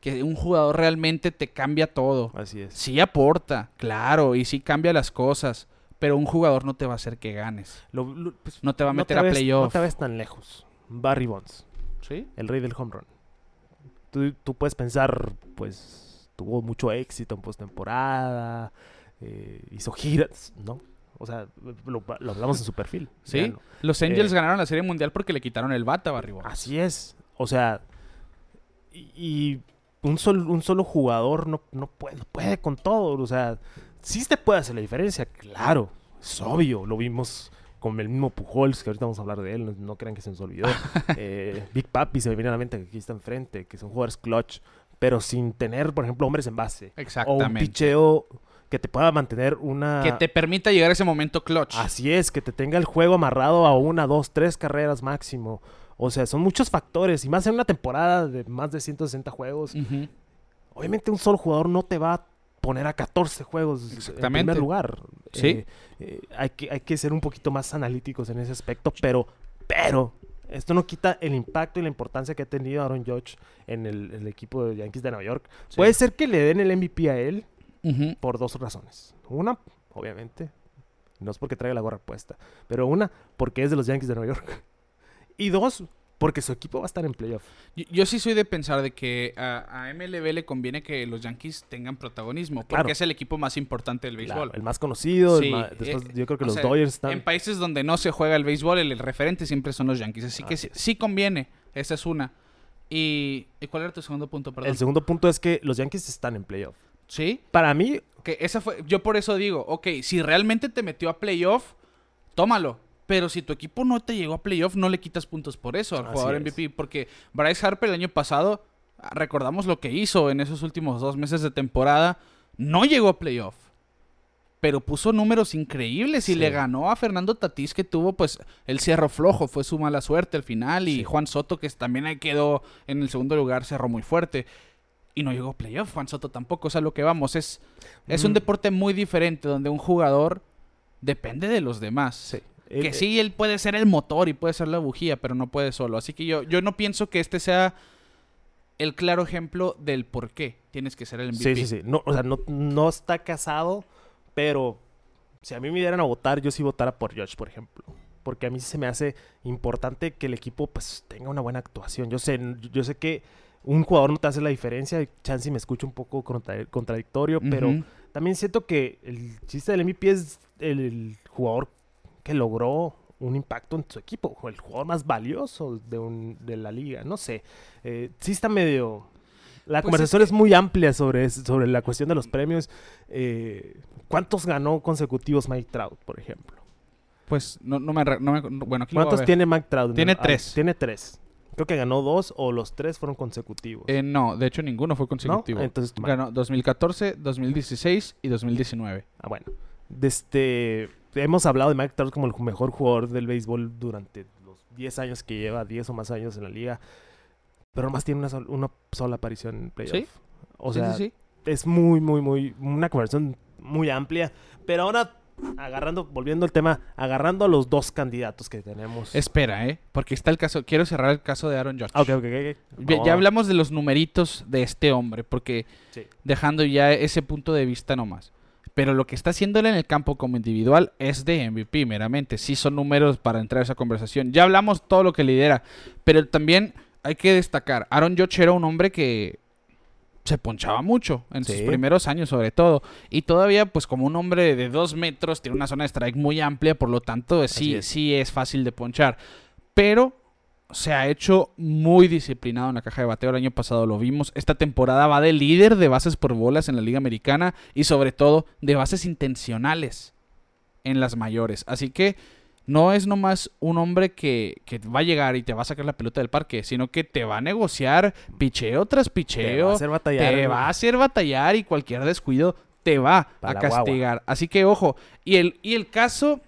que un jugador realmente te cambia todo. Así es. Sí aporta, claro, y sí cambia las cosas, pero un jugador no te va a hacer que ganes. Lo- lo- pues, No te va a no meter a playoff. No te ves tan lejos. Barry Bonds, ¿Sí? el rey del home run. Tú, tú puedes pensar, pues, tuvo mucho éxito en postemporada, eh, hizo giras, ¿no? O sea, lo, lo hablamos en su perfil. ¿Sí? Los Angels Eh, ganaron la Serie Mundial porque le quitaron el bata a Barry Bonds. Así es. O sea, y, y un, sol- un solo jugador no, no, puede, no puede con todo. O sea, sí te puede hacer la diferencia, claro. Es obvio. Lo vimos con el mismo Pujols, que ahorita vamos a hablar de él. No, no crean que se nos olvidó. (laughs) Eh, Big Papi se me viene a la mente que aquí está enfrente, que son jugadores clutch, pero sin tener, por ejemplo, hombres en base. O un Exactamente. picheo que te pueda mantener una... Que te permita llegar a ese momento clutch. Así es, que te tenga el juego amarrado a una, dos, tres carreras máximo. O sea, son muchos factores. Y más en una temporada de más de 160 juegos. Obviamente un solo jugador no te va a poner a 14 juegos en primer lugar. Sí. Eh, eh, hay, que, hay que ser un poquito más analíticos en ese aspecto. Pero, pero, esto no quita el impacto y la importancia que ha tenido Aaron Judge en el, el equipo de Yankees de Nueva York. Sí. Puede ser que le den el MVP a él por dos razones. Una, obviamente, no es porque traiga la gorra puesta, pero una, porque es de los Yankees de Nueva York. Y dos, porque su equipo va a estar en playoff. Yo, yo sí soy de pensar de que a, a MLB le conviene que los Yankees tengan protagonismo, porque Claro. es el equipo más importante del béisbol. Claro, el más conocido, el Sí, más- después eh, yo creo que los sea, Dodgers están... En países donde no se juega el béisbol, el, el referente siempre son los Yankees. Así que sí, sí conviene. Esa es una. Y, ¿y cuál era tu segundo punto? Perdón. El segundo punto es que los Yankees están en playoff. Sí. Para mí, Que esa fue. Yo por eso digo, ok, si realmente te metió a playoff, tómalo. Pero si tu equipo no te llegó a playoff, no le quitas puntos por eso al Así jugador es. MVP. Porque Bryce Harper el año pasado, recordamos lo que hizo en esos últimos dos meses de temporada, no llegó a playoff. Pero puso números increíbles y Sí. le ganó a Fernando Tatís, que tuvo pues el cierro flojo, fue su mala suerte al final. Y Sí. Juan Soto, que también ahí quedó en el segundo lugar, cerró muy fuerte. Y no llegó a playoff, Juan Soto tampoco. O sea, lo que vamos es, es un Mm. deporte muy diferente donde un jugador depende de los demás. sí. Que El- sí, él puede ser el motor y puede ser la bujía, pero no puede solo. Así que yo, yo no pienso que este sea el claro ejemplo del por qué tienes que ser el MVP. Sí, sí, sí. No, o sea, no, no está casado, pero si a mí me dieran a votar, yo sí votara por Josh, por ejemplo. Porque a mí sí se me hace importante que el equipo pues tenga una buena actuación. Yo sé, yo sé que un jugador no te hace la diferencia. Chance me escucho un poco contra- contradictorio, pero también siento que el chiste del MVP es el, el jugador que logró un impacto en su equipo, o el jugador más valioso de, un- de la liga, no sé. Eh, sí está medio... La Pues conversación es es, muy amplia sobre, sobre la cuestión de los premios. Eh, ¿Cuántos ganó consecutivos Mike Trout, por ejemplo? Pues no, no me, no me- no- Bueno, aquí lo voy a ¿Cuántos ver. tiene Mike Trout? Tiene Ah, tres. tiene tres. Creo que ganó dos o los tres fueron consecutivos. Eh, no, de hecho ninguno fue consecutivo. Entonces, Ganó 2014, 2016 y 2019. Ah, bueno. De este, hemos hablado de Mike Trout como el mejor jugador del béisbol durante los 10 años que lleva, 10 o más años en la liga. Pero nomás tiene una, sol- una sola aparición en playoff. ¿Sí? O sea, sí, sí. es muy, muy, muy, una conversación muy amplia. Pero ahora agarrando, volviendo al tema, agarrando a los dos candidatos que tenemos. Espera, ¿eh? Porque está el caso, quiero cerrar el caso de Aaron Judge. Ah, ok, ok, ok. Ya, hablamos de los numeritos de este hombre, porque Sí. dejando ya ese punto de vista nomás. Pero lo que está haciendo él en el campo como individual es de MVP meramente. Sí son números para entrar a esa conversación. Ya hablamos todo lo que lidera. Pero también hay que destacar, Aaron Judge era un hombre que se ponchaba mucho en sus primeros años sobre todo. Y todavía pues como un hombre de dos metros tiene una zona de strike muy amplia, por lo tanto sí, es. sí es fácil de ponchar. Pero se ha hecho muy disciplinado en la caja de bateo. El año pasado lo vimos. Esta temporada va de líder de bases por bolas en la Liga Americana y sobre todo de bases intencionales en las mayores. Así que no es nomás un hombre que, que va a llegar y te va a sacar la pelota del parque, sino que te va a negociar picheo tras Te picheo, va a hacer batallar. te va a hacer batallar y cualquier descuido te va a guagua. castigar. Así que ojo. Y el, y el caso,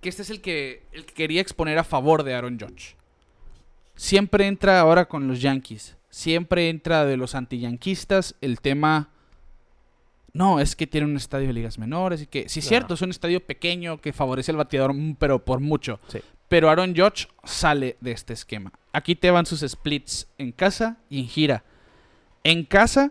que este es el que, el que quería exponer a favor de Aaron Judge. Siempre entra ahora con los Yankees. Siempre entra de los antiyanquistas el tema... No, es que tiene un estadio de ligas menores y que... Sí, Claro. cierto, es un estadio pequeño que favorece al bateador, mm, pero por mucho. Sí. Pero Aaron Judge sale de este esquema. Aquí te van sus splits en casa y en gira. En casa,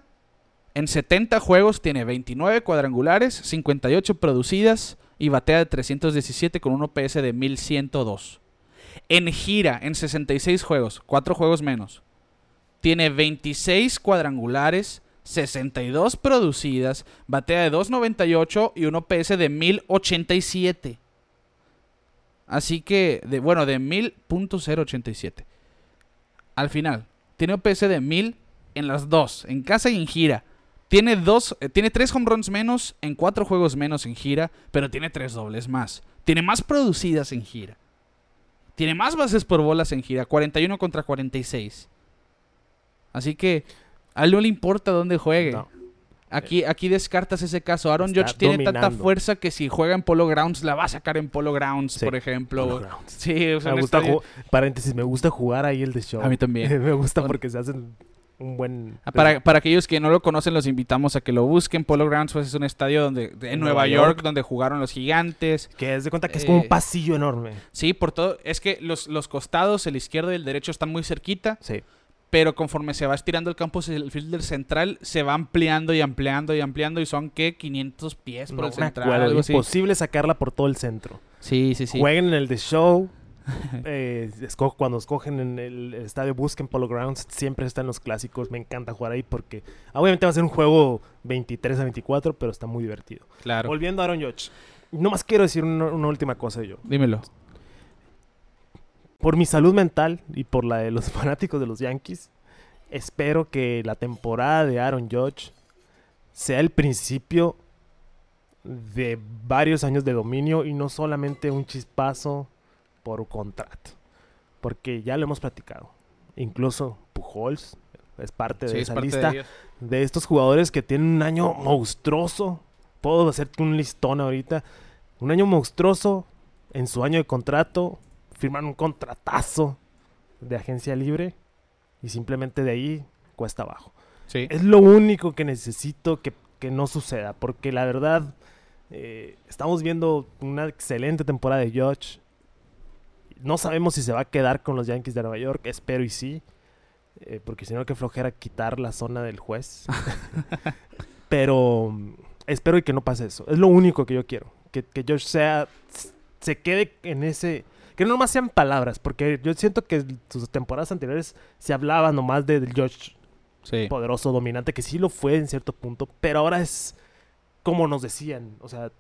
en 70 juegos tiene 29 cuadrangulares, 58 producidas y batea de 317 con un OPS de 1102. En gira, en 66 juegos, 4 juegos menos, tiene 26 cuadrangulares, 62 producidas, batea de 298 y un OPS de 1087. Así que, de, bueno, de 1000.087. Al final, tiene OPS de 1000 en las dos, en casa y en gira. Tiene dos, eh, tiene tres home runs menos en cuatro juegos menos en gira, pero tiene tres dobles más. Tiene más producidas en gira. Tiene más bases por bolas en gira, 41 contra 46. Así que a él no le importa dónde juegue. No. Aquí, aquí descartas ese caso. Aaron Judge tiene tanta fuerza que si juega en Polo Grounds la va a sacar en Polo Grounds, Sí, por ejemplo. Polo Grounds. Sí, o sea, Me gusta estadio- paréntesis, me gusta jugar ahí el de show. A mí también. (laughs) me gusta porque se hacen un buen... Ah, Para, para aquellos que no lo conocen, los invitamos a que lo busquen. Polo Grounds pues, es un estadio donde, de- en Nueva Nueva York, York. donde jugaron los gigantes. Que es de cuenta que es como Eh, un pasillo enorme. Sí, por todo. Es que los, los costados, el izquierdo y el derecho están muy cerquita. Sí. Pero conforme se va estirando el campo, el fielder central se va ampliando y ampliando y ampliando. Y son, ¿qué? 500 pies por No el central. algo así. imposible sacarla por todo el centro. Sí, sí, sí. Jueguen en el de show. (laughs) eh, esco- cuando escogen en el, estadio, busquen Polo Grounds. Siempre están los clásicos. Me encanta jugar ahí porque obviamente va a ser un juego 23 a 24, pero está muy divertido. Claro. Volviendo a Aaron Judge. Nomás quiero decir una, una última cosa yo. Dímelo. Por mi salud mental y por la de los (laughs) fanáticos de los Yankees, espero que la temporada de Aaron Judge sea el principio de varios años de dominio y no solamente un chispazo por contrato. Porque ya lo hemos platicado. Incluso Pujols es parte de es esa parte lista de estos jugadores que tienen un año monstruoso. Puedo hacerte un listón ahorita. Un año monstruoso en su año de contrato. Firman un contratazo de agencia libre. Y simplemente de ahí cuesta abajo. Sí. Es lo único que necesito que, que no suceda. Porque la verdad, eh, estamos viendo una excelente temporada de Judge. No sabemos si se va a quedar con los Yankees de Nueva York. Espero y sí. eh, porque si no, que flojera quitar la zona del juez. (laughs) Pero espero y que no pase eso. Es lo único que yo quiero. Que, que Josh sea. Se quede en ese. Que no nomás sean palabras. Porque yo siento que sus temporadas anteriores se hablaba nomás de del Josh Sí. poderoso, dominante, que sí lo fue en cierto punto, pero ahora es como nos decían, o sea,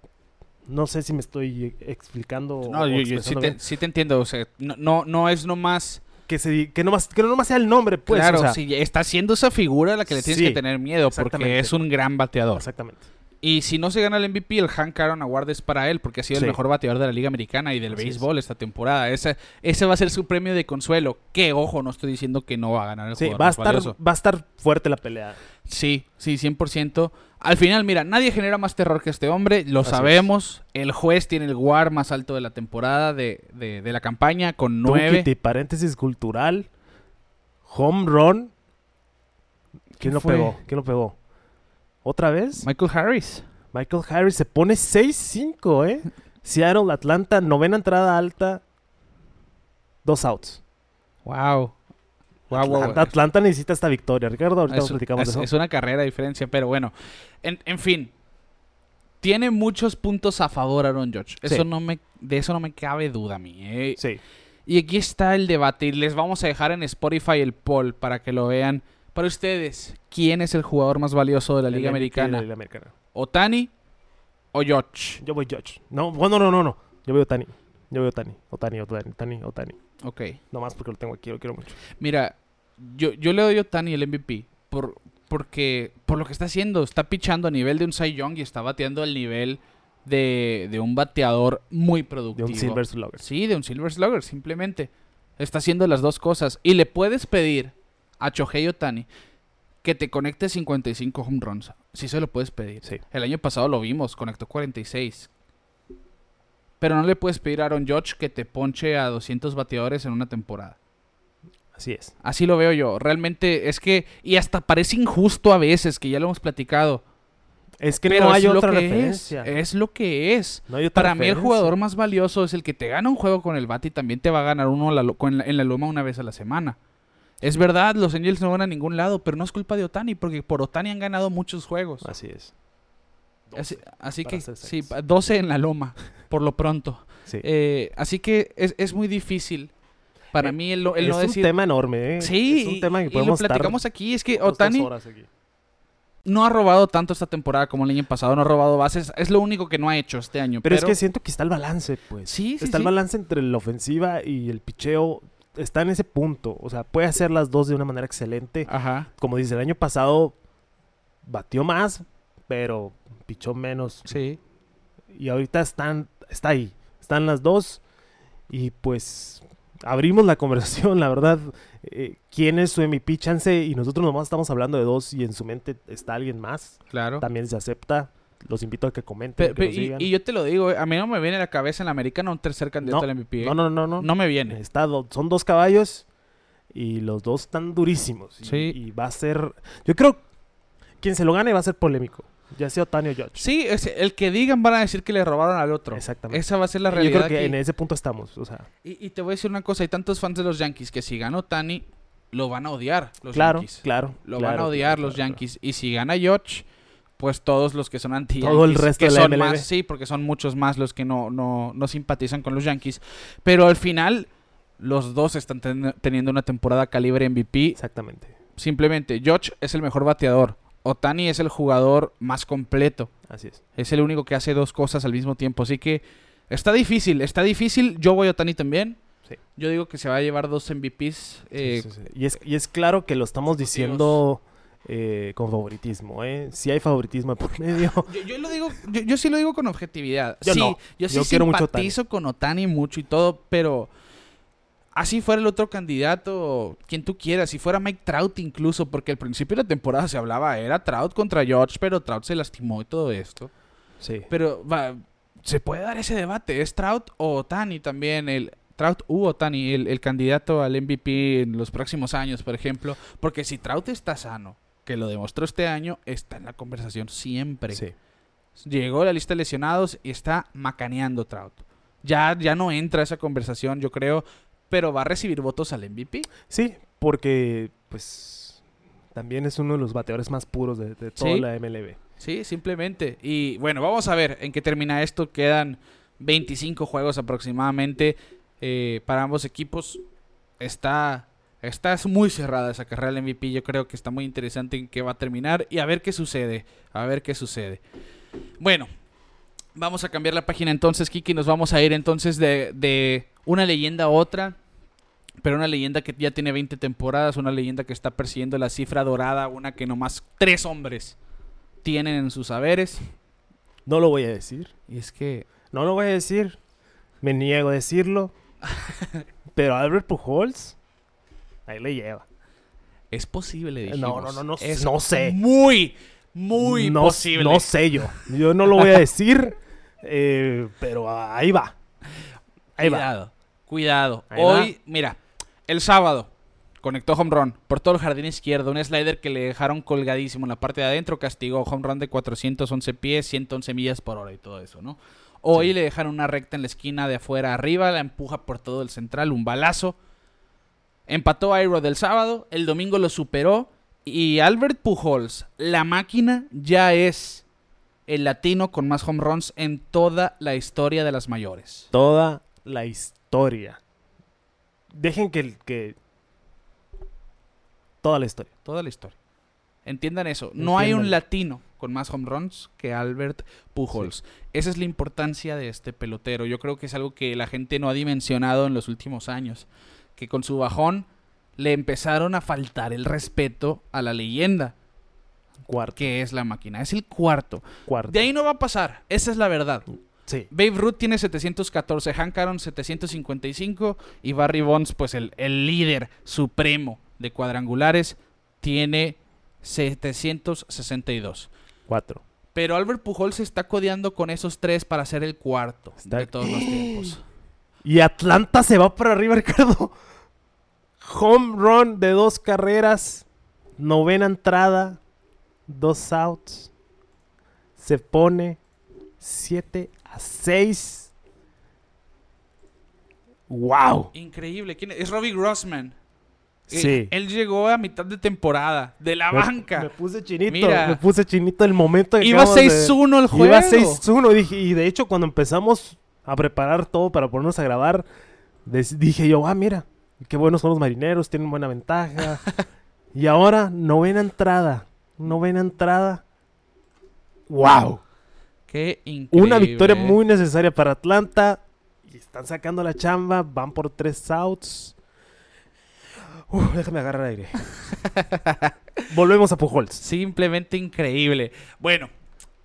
no sé si me estoy explicando. o No, yo, yo sí, te, bien. sí te entiendo. O sea, no, no, no es nomás. Que, se, que, no más, que nomás sea el nombre, pues. claro, o sea, sí, está siendo esa figura a la que le tienes Sí, que tener miedo porque es un gran bateador. Exactamente. Y si no se gana el MVP, el Hank Aaron Award es para él porque ha sido Sí. el mejor bateador de la Liga Americana y del Así es. béisbol esta temporada. Ese, ese va a ser su premio de consuelo. Que, ojo, no estoy diciendo que no va a ganar el Sí, jugador va a, estar, valioso. va a estar fuerte la pelea. Sí, sí, 100%. Al final, mira, nadie genera más terror que este hombre, lo Así sabemos. El juez tiene el WAR más alto de la temporada, de, de- de la campaña, con Nueve. 9. paréntesis cultural. Home run. ¿Quién, ¿Quién lo fue? pegó? ¿Quién lo pegó? ¿Otra vez? Michael Harris. Michael Harris se pone 6-5, ¿eh? (laughs) Seattle, Atlanta, novena entrada alta, dos outs. Wow. Wow, wow. Atlanta, necesita esta victoria. Ricardo, ahorita Es, platicamos es- de eso. es una carrera de diferencia, pero bueno. En, en fin. Tiene muchos puntos a favor Aaron Judge. Eso Sí. no me, de eso no me cabe duda a mí. ¿eh? Sí. Y aquí está el debate. Y les vamos a dejar en Spotify el poll para que lo vean. Para ustedes, ¿quién es el jugador más valioso de la El Liga MVP de Americana? la Liga Americana. ¿Otani o Judge? Yo voy Judge. No, bueno, no, no, no. Yo veo Otani. Yo veo Otani. Otani, Otani, Otani, Otani. Ok. Nomás porque lo tengo aquí, lo quiero mucho. Mira, yo, yo le doy a Otani el MVP por, porque por lo que está haciendo. Está pichando a nivel de un Cy Young y está bateando al nivel de, de un bateador muy De productivo. un Silver Slugger. Sí, de un Silver Slugger, simplemente. Está haciendo las dos cosas. Y le puedes pedir a Chohei Otani que te conecte 55 home runs. Sí se lo puedes pedir. Sí. El año pasado lo vimos, conectó 46. Pero no le puedes pedir a Aaron Judge que te ponche a 200 bateadores en una temporada. Así es. Así lo veo yo. Realmente es que... Y hasta parece injusto a veces, que ya lo hemos platicado. Es que pero no hay es lo otra que referencia. Es, es lo que es. No hay otra Para mí el jugador más valioso es el que te gana un juego con el bate y también te va a ganar uno la lo- con la- en la loma una vez a la semana. Es verdad, los Angels no van a ningún lado, pero no es culpa de Otani, porque por Otani han ganado muchos juegos. Así es. Así, que, sí, exactos. 12 en la loma, por lo pronto. Sí. Eh, así que es, es muy difícil para Eh, mí el, no- el es no un decir... tema enorme, ¿eh? Sí, Es un y- tema que y, podemos lo platicamos aquí, es que Otani no ha robado tanto esta temporada como el año pasado, no ha robado bases, es lo único que no ha hecho este año. Pero, es que siento que está el balance, pues. Sí, sí, Está el balance entre la ofensiva y el picheo. Está en ese punto. O sea, puede hacer las dos de una manera excelente. Ajá, Como dice, el año pasado batió más, pero pichó menos. sí. Y ahorita están, está ahí. Están las dos. Y pues abrimos la (laughs) conversación, la verdad. Eh, ¿Quién es su MVP chance? Y nosotros nomás estamos hablando de dos y en su mente está alguien más. Claro. También se acepta. Los invito a que comenten. Pe- que y, y yo te lo digo, eh, a mí no me viene a la cabeza en la americana un tercer candidato No, al MVP. no, no, no, no. No me viene. Está do- son dos caballos y los dos están durísimos. Y, Sí. y va a ser. Yo creo quien se lo gane va a ser polémico. Ya sea Otani o Judge. Sí, es- el que digan van a decir que le robaron al otro. Exactamente. Esa va a ser la yo realidad. creo que aquí. en ese punto estamos. O sea, y, y te voy a decir una cosa, hay tantos fans de los Yankees que si gana Otani, lo van a odiar los claro, Yankees. claro. Lo claro, van a odiar claro, los Yankees. Y si gana Yoch, pues todos los que son anti Todo el resto que de la son MLB. más, sí, porque son muchos más los que no, no, no simpatizan con los Yankees. Pero al final, los dos están ten- teniendo una temporada calibre MVP. Exactamente. Simplemente, Yoch es el mejor bateador. Otani es el jugador más completo. Así es. Es el único que hace dos cosas al mismo tiempo. Así que está difícil, está difícil. Yo voy a Otani también. Sí. Yo digo que se va a llevar dos MVPs. eh, Sí, sí, sí. Y, es, y es claro que lo estamos diciendo eh, con favoritismo. ¿eh? Si hay favoritismo por (laughs) medio. Yo, yo lo digo, yo, yo sí lo digo con objetividad. Yo sí, no. yo sí Yo quiero mucho simpatizo con Otani mucho y todo, pero así fuera el otro candidato, quien tú quieras, si fuera Mike Trout incluso, porque al principio de la temporada se hablaba, era Trout contra George, pero Trout se lastimó y todo esto. Sí. Pero va, se puede dar ese debate, ¿es Trout o Otani también? El, Trout u Otani, el, el candidato al MVP en los próximos años, por ejemplo. Porque si Trout está sano, que lo demostró este año, está en la conversación siempre. Sí. Llegó a la lista de lesionados y está macaneando Trout. Ya, ya no entra esa conversación, yo creo, pero va a recibir votos al MVP. Sí, porque pues también es uno de los bateadores más puros de, de toda Sí. la MLB. Sí, simplemente. Y bueno, vamos a ver en qué termina esto. Quedan 25 juegos aproximadamente eh, para ambos equipos. Está, está muy cerrada esa carrera del MVP. Yo creo que está muy interesante en qué va a terminar y a ver qué sucede. A ver qué sucede. Bueno, vamos a cambiar la página entonces, Kiki. Nos vamos a ir entonces de, de una leyenda a otra. Pero una leyenda que ya tiene 20 temporadas, una leyenda que está persiguiendo la cifra dorada, una que nomás tres hombres tienen en sus saberes. No lo voy a decir. Y es que No lo voy a decir. Me niego a decirlo. (laughs) Pero Albert Pujols, ahí le lleva. es posible, No, dijimos. no, no, no, Es no sé. Muy, muy no, posible. No sé yo. Yo no lo voy a decir. eh, pero ahí va. Ahí va. Cuidado. Ahí Hoy, mira, el sábado conectó home run por todo el jardín izquierdo. Un slider que le dejaron colgadísimo en la parte de adentro. Castigó home run de 411 pies, 111 millas por hora y todo eso, ¿no? Hoy le dejaron una recta en la esquina de afuera arriba. La empuja por todo el central. Un balazo. Empató a Aero del sábado. El domingo lo superó. Y Albert Pujols, la máquina, ya es el latino con más home runs en toda la historia de las mayores. Toda la historia. Dejen que, que... Toda la historia. Toda la historia. Entiendan eso. No hay un latino con más home runs que Albert Pujols. Esa es la importancia de este pelotero. Yo creo que es algo que la gente no ha dimensionado en los últimos años. Que con su bajón le empezaron a faltar el respeto a la leyenda, Cuarto. que es la máquina. Es el cuarto. Cuarto. De ahí no va a pasar. Esa es la verdad. Sí. Babe Ruth tiene 714, Hank Aaron 755 y Barry Bonds, pues el, el líder supremo de cuadrangulares, tiene 762. Cuatro. Pero Albert Pujol se está codeando con esos tres para ser el cuarto Está- de todos los tiempos. Y Atlanta se va para arriba, (laughs) Ricardo. Home run de dos carreras. Novena entrada. Dos outs. Se pone 7 a 6. ¡Wow! Increíble. ¿Quién es? Es Robbie Grossman. Eh, Sí. Él llegó a mitad de temporada, de la Me- banca. Me puse chinito. Mira. Me puse chinito el momento. que Iba acabamos de- 6-1 el juego. Iba 6-1. Dije, y de hecho, cuando empezamos a preparar todo para ponernos a grabar, dije yo, ah, mira, qué buenos son los marineros, tienen buena ventaja. (laughs) y ahora, novena entrada. Novena entrada. ¡Wow! Qué increíble. Una victoria muy necesaria para Atlanta. Y están sacando la chamba. Van por tres outs. Uf, déjame agarrar aire. (laughs) Volvemos a Pujols. Simplemente increíble. Bueno,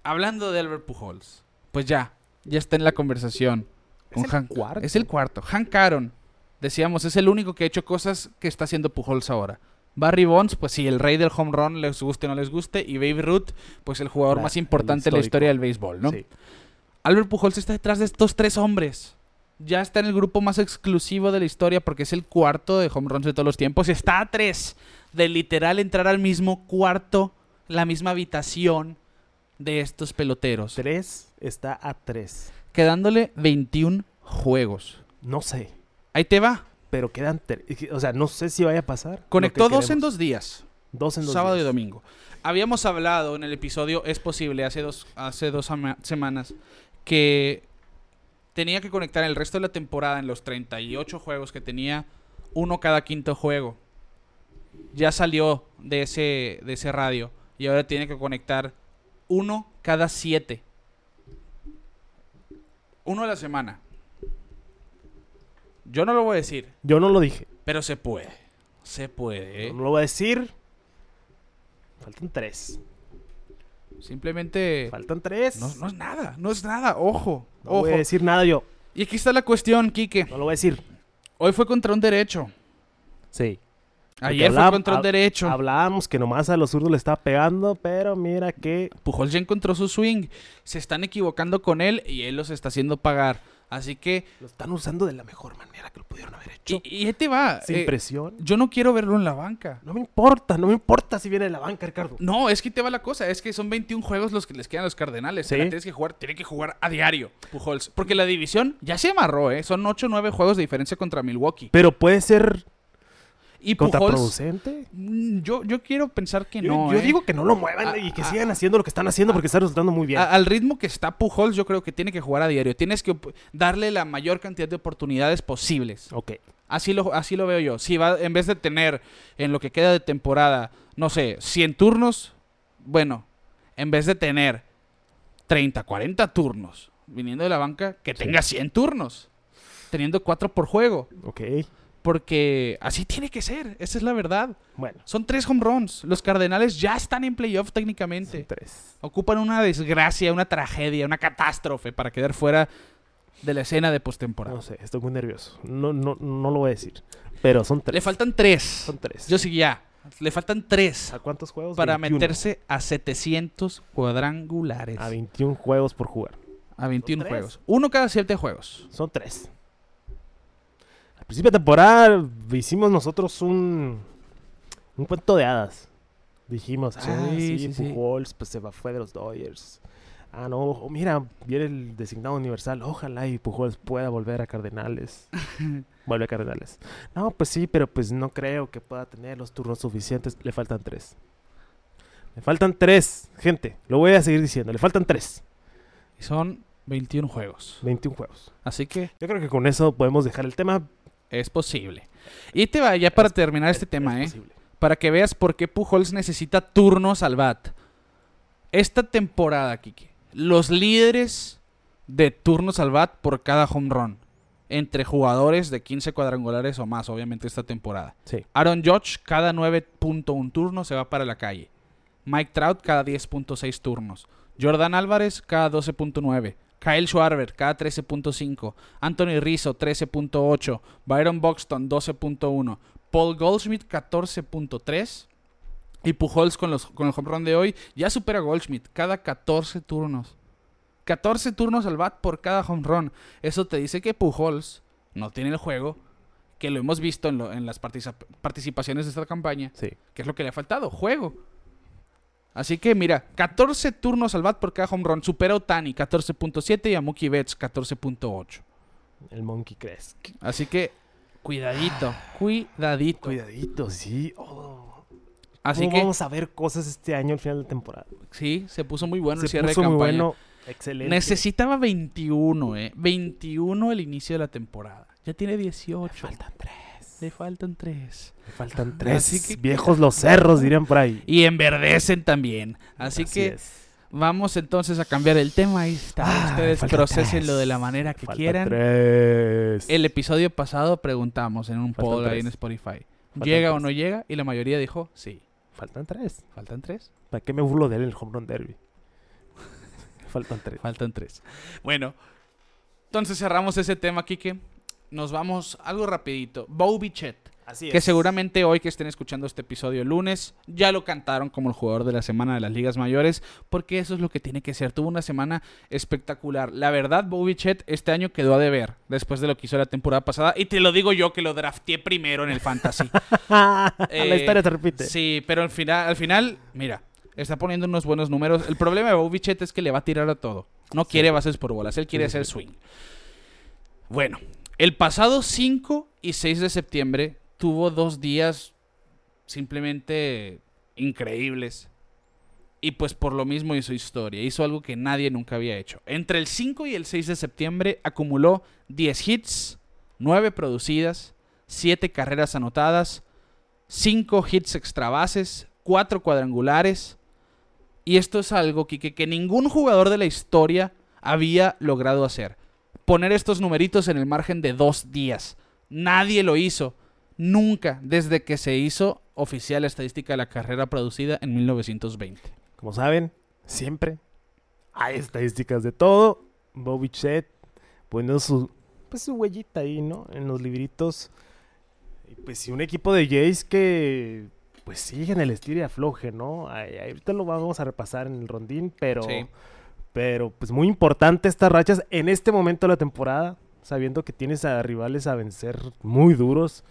hablando de Albert Pujols, pues ya, ya está en la conversación. con el cuarto. Es el cuarto. Hank Aaron, decíamos, es el único que ha hecho cosas que está haciendo Pujols ahora. Barry Bonds, pues sí, el rey del home run, les guste o no les guste. Y Baby Ruth, pues el jugador La- más importante de la historia del béisbol, ¿no? Sí. Albert Pujols está detrás de estos tres hombres. Ya está en el grupo más exclusivo de la historia porque es el cuarto de home runs de todos los tiempos. Y está a tres de literal entrar al mismo cuarto, la misma habitación de estos peloteros. Tres está a tres. Quedándole 21 juegos. No sé. Ahí te va. Pero quedan. O sea, no sé si vaya a pasar. Conectó que dos en dos días. Dos en dos. sábado y domingo. Habíamos hablado en el episodio Es posible hace dos, hace dos semanas que tenía que conectar el resto de la temporada en los 38 juegos que tenía, uno cada quinto juego. Ya salió de ese, de ese radio y ahora tiene que conectar uno cada siete. Uno a la semana. Yo no lo voy a decir, Yo no lo dije. pero se puede. Se puede. ¿eh? No lo voy a decir. Faltan tres. Simplemente... Faltan tres. No, no es nada, no es nada, ojo, No ojo. voy a decir nada yo. Y aquí está la cuestión, Quique. No lo voy a decir. Hoy fue contra un derecho. Sí. Ayer fue contra un derecho. Hablábamos que nomás a los zurdos le estaba pegando, pero mira que. Pujols ya encontró su swing. Se están equivocando con él y él los está haciendo pagar. Así que, Lo están usando de la mejor manera que lo pudieron haber hecho. y, y te va. Sin eh, presión. yo no quiero verlo en la banca. No me importa, no me importa si viene de la banca, Ricardo. No, es que te va la cosa. Es que son 21 juegos los que les quedan a los Cardenales. Sí. Tienes que jugar, tiene que jugar a diario, Pujols. Porque la división ya se amarró, ¿eh? Son 8 o 9 juegos de diferencia contra Milwaukee. Pero puede ser Y Pujols, contraproducente. mm, yo, yo quiero pensar que Yo, no. yo ¿eh? digo que no lo muevan y que sigan haciendo lo que están haciendo porque está resultando muy bien. A- al ritmo que está Pujols, yo creo que tiene que jugar a diario. Tienes que darle la mayor cantidad de oportunidades posibles. ok. Así lo, así lo veo yo. Si va, en vez de tener en lo que queda de temporada, no sé, 100 turnos, bueno, en vez de tener 30, 40 turnos viniendo de la banca, que Sí. tenga 100 turnos, teniendo 4 por juego. Ok. Porque así tiene que ser, esa es la verdad. Bueno. Son 3 home runs. Los Cardenales ya están en playoff técnicamente. son Tres. Ocupan una desgracia, una tragedia, una catástrofe para quedar fuera de la escena de postemporada. No sé, estoy muy nervioso. No, no, no lo voy a decir. Pero son tres. Le faltan tres. Son tres. Yo sí ya. Le faltan tres ¿A cuántos juegos? para 21. meterse a 700 cuadrangulares. A 21 juegos por jugar. A 21 tres. juegos. Uno cada siete juegos. Son tres. Principio de temporada hicimos nosotros un, un cuento de hadas. Dijimos, ah, Sí, sí, sí, sí. Pujols, pues se va, fue de los Dodgers. Ah, no, oh, mira, viene el designado universal. Ojalá y Pujols pueda volver a Cardenales. (laughs) Vuelve a Cardenales. No, pues sí, pero pues no creo que pueda tener los turnos suficientes. Le faltan tres. Le faltan tres, gente. Lo voy a seguir diciendo. Le faltan tres. Y son 21 juegos. 21 juegos. Así que Yo creo que con eso podemos dejar el tema. Es posible. Y te va ya para Es- terminar este Es- tema, es ¿eh? posible. Para que veas por qué Pujols necesita turnos al bat. Esta temporada, Kike, los líderes de turnos al bat por cada home run. Entre jugadores de 15 cuadrangulares o más, obviamente, esta temporada. Sí. Aaron Judge, cada 9.1 turnos se va para la calle. Mike Trout, cada 10.6 turnos. Jordan Álvarez, cada 12.9. Kyle Schwarber, cada 13.5. Anthony Rizzo, 13.8. Byron Buxton, 12.1. Paul Goldschmidt, 14.3. Y Pujols con, los, con el home run de hoy ya supera a Goldschmidt, cada 14 turnos. 14 turnos al bat por cada home run. Eso te dice que Pujols no tiene el juego, que lo hemos visto en, lo- en las partici- participaciones de esta campaña, Sí. que es lo que le ha faltado, juego. Así que mira, 14 turnos al bat por cada home run. Supera a Otani, 14.7 y a Mookie Betts, 14.8. El Monkey Crest. Así que, cuidadito, cuidadito. Cuidadito, sí. Oh. Así ¿Cómo que, vamos a ver cosas este año al final de temporada. sí, se puso muy bueno el Se cierre puso de muy campaña. bueno. Excelente. Necesitaba 21, eh. 21 el inicio de la temporada. Ya tiene 18. faltan tres. Le faltan 3. Me faltan tres. Así que- Viejos los cerros, dirían por ahí. Y enverdecen también. Así, que es. vamos entonces a cambiar el tema. Ahí está. Ah, Ustedes procesenlo tres. de la manera que Faltan quieran. Tres. El episodio pasado preguntamos en un poll ahí en tres. Spotify. Faltan ¿Llega o tres. no llega? Y la mayoría dijo sí. Faltan tres. Faltan tres. ¿Para qué me burlo de él en el home run derby? (laughs) Faltan tres. Faltan tres. Bueno, entonces cerramos ese tema, Kike. Nos vamos algo rapidito. Bo Bichette. Así Que seguramente hoy que estén escuchando este episodio el lunes, ya lo cantaron como el jugador de la semana de las ligas mayores, porque eso es lo que tiene que ser. Tuvo una semana espectacular. La verdad, Bobichet este año quedó a deber después de lo que hizo la temporada pasada. Y te lo digo yo que lo drafteé primero en el fantasy. (laughs) la Eh, historia se repite. Sí, pero al final, al final, mira, está poniendo unos buenos números. El problema de Bobichet es que le va a tirar a todo. No quiere bases por bolas, él quiere Sí, sí, hacer sí. swing. Bueno, el pasado 5 y 6 de septiembre tuvo dos días simplemente increíbles. Y pues por lo mismo hizo historia, hizo algo que nadie nunca había hecho. Entre el 5 y el 6 de septiembre acumuló 10 hits, 9 producidas, 7 carreras anotadas, 5 hits extra bases, 4 cuadrangulares. Y esto es algo Quique, que ningún jugador de la historia había logrado hacer. Poner estos numeritos en el margen de dos días. Nadie lo hizo. Nunca desde que se hizo oficial la estadística de la carrera producida en 1920. Como saben, siempre hay estadísticas de todo. Bobby Chet poniendo su, pues, su huellita ahí, ¿no? En los libritos. Y pues si un equipo de Jays que pues sigue en el estilo y afloje, ¿no? Ay, ahorita lo vamos a repasar en el rondín, pero, Sí. Pero pues muy importante estas rachas en este momento de la temporada, sabiendo que tienes a rivales a vencer muy duros.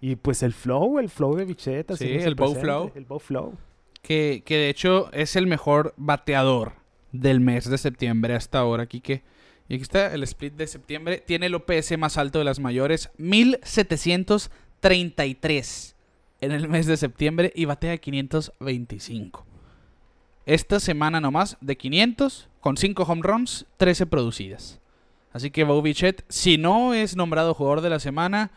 Y pues el flow, el flow de Bichette. Sí, el bow flow. El bow flow. Que, que de hecho es el mejor bateador del mes de septiembre hasta ahora, Quique. Y aquí está el split de septiembre. Tiene el OPS más alto de las mayores, 1733 en el mes de septiembre y batea 525. Esta semana nomás de 500 con 5 home runs, 13 producidas. Así que Bobby Chet, si no es nombrado jugador de la semana,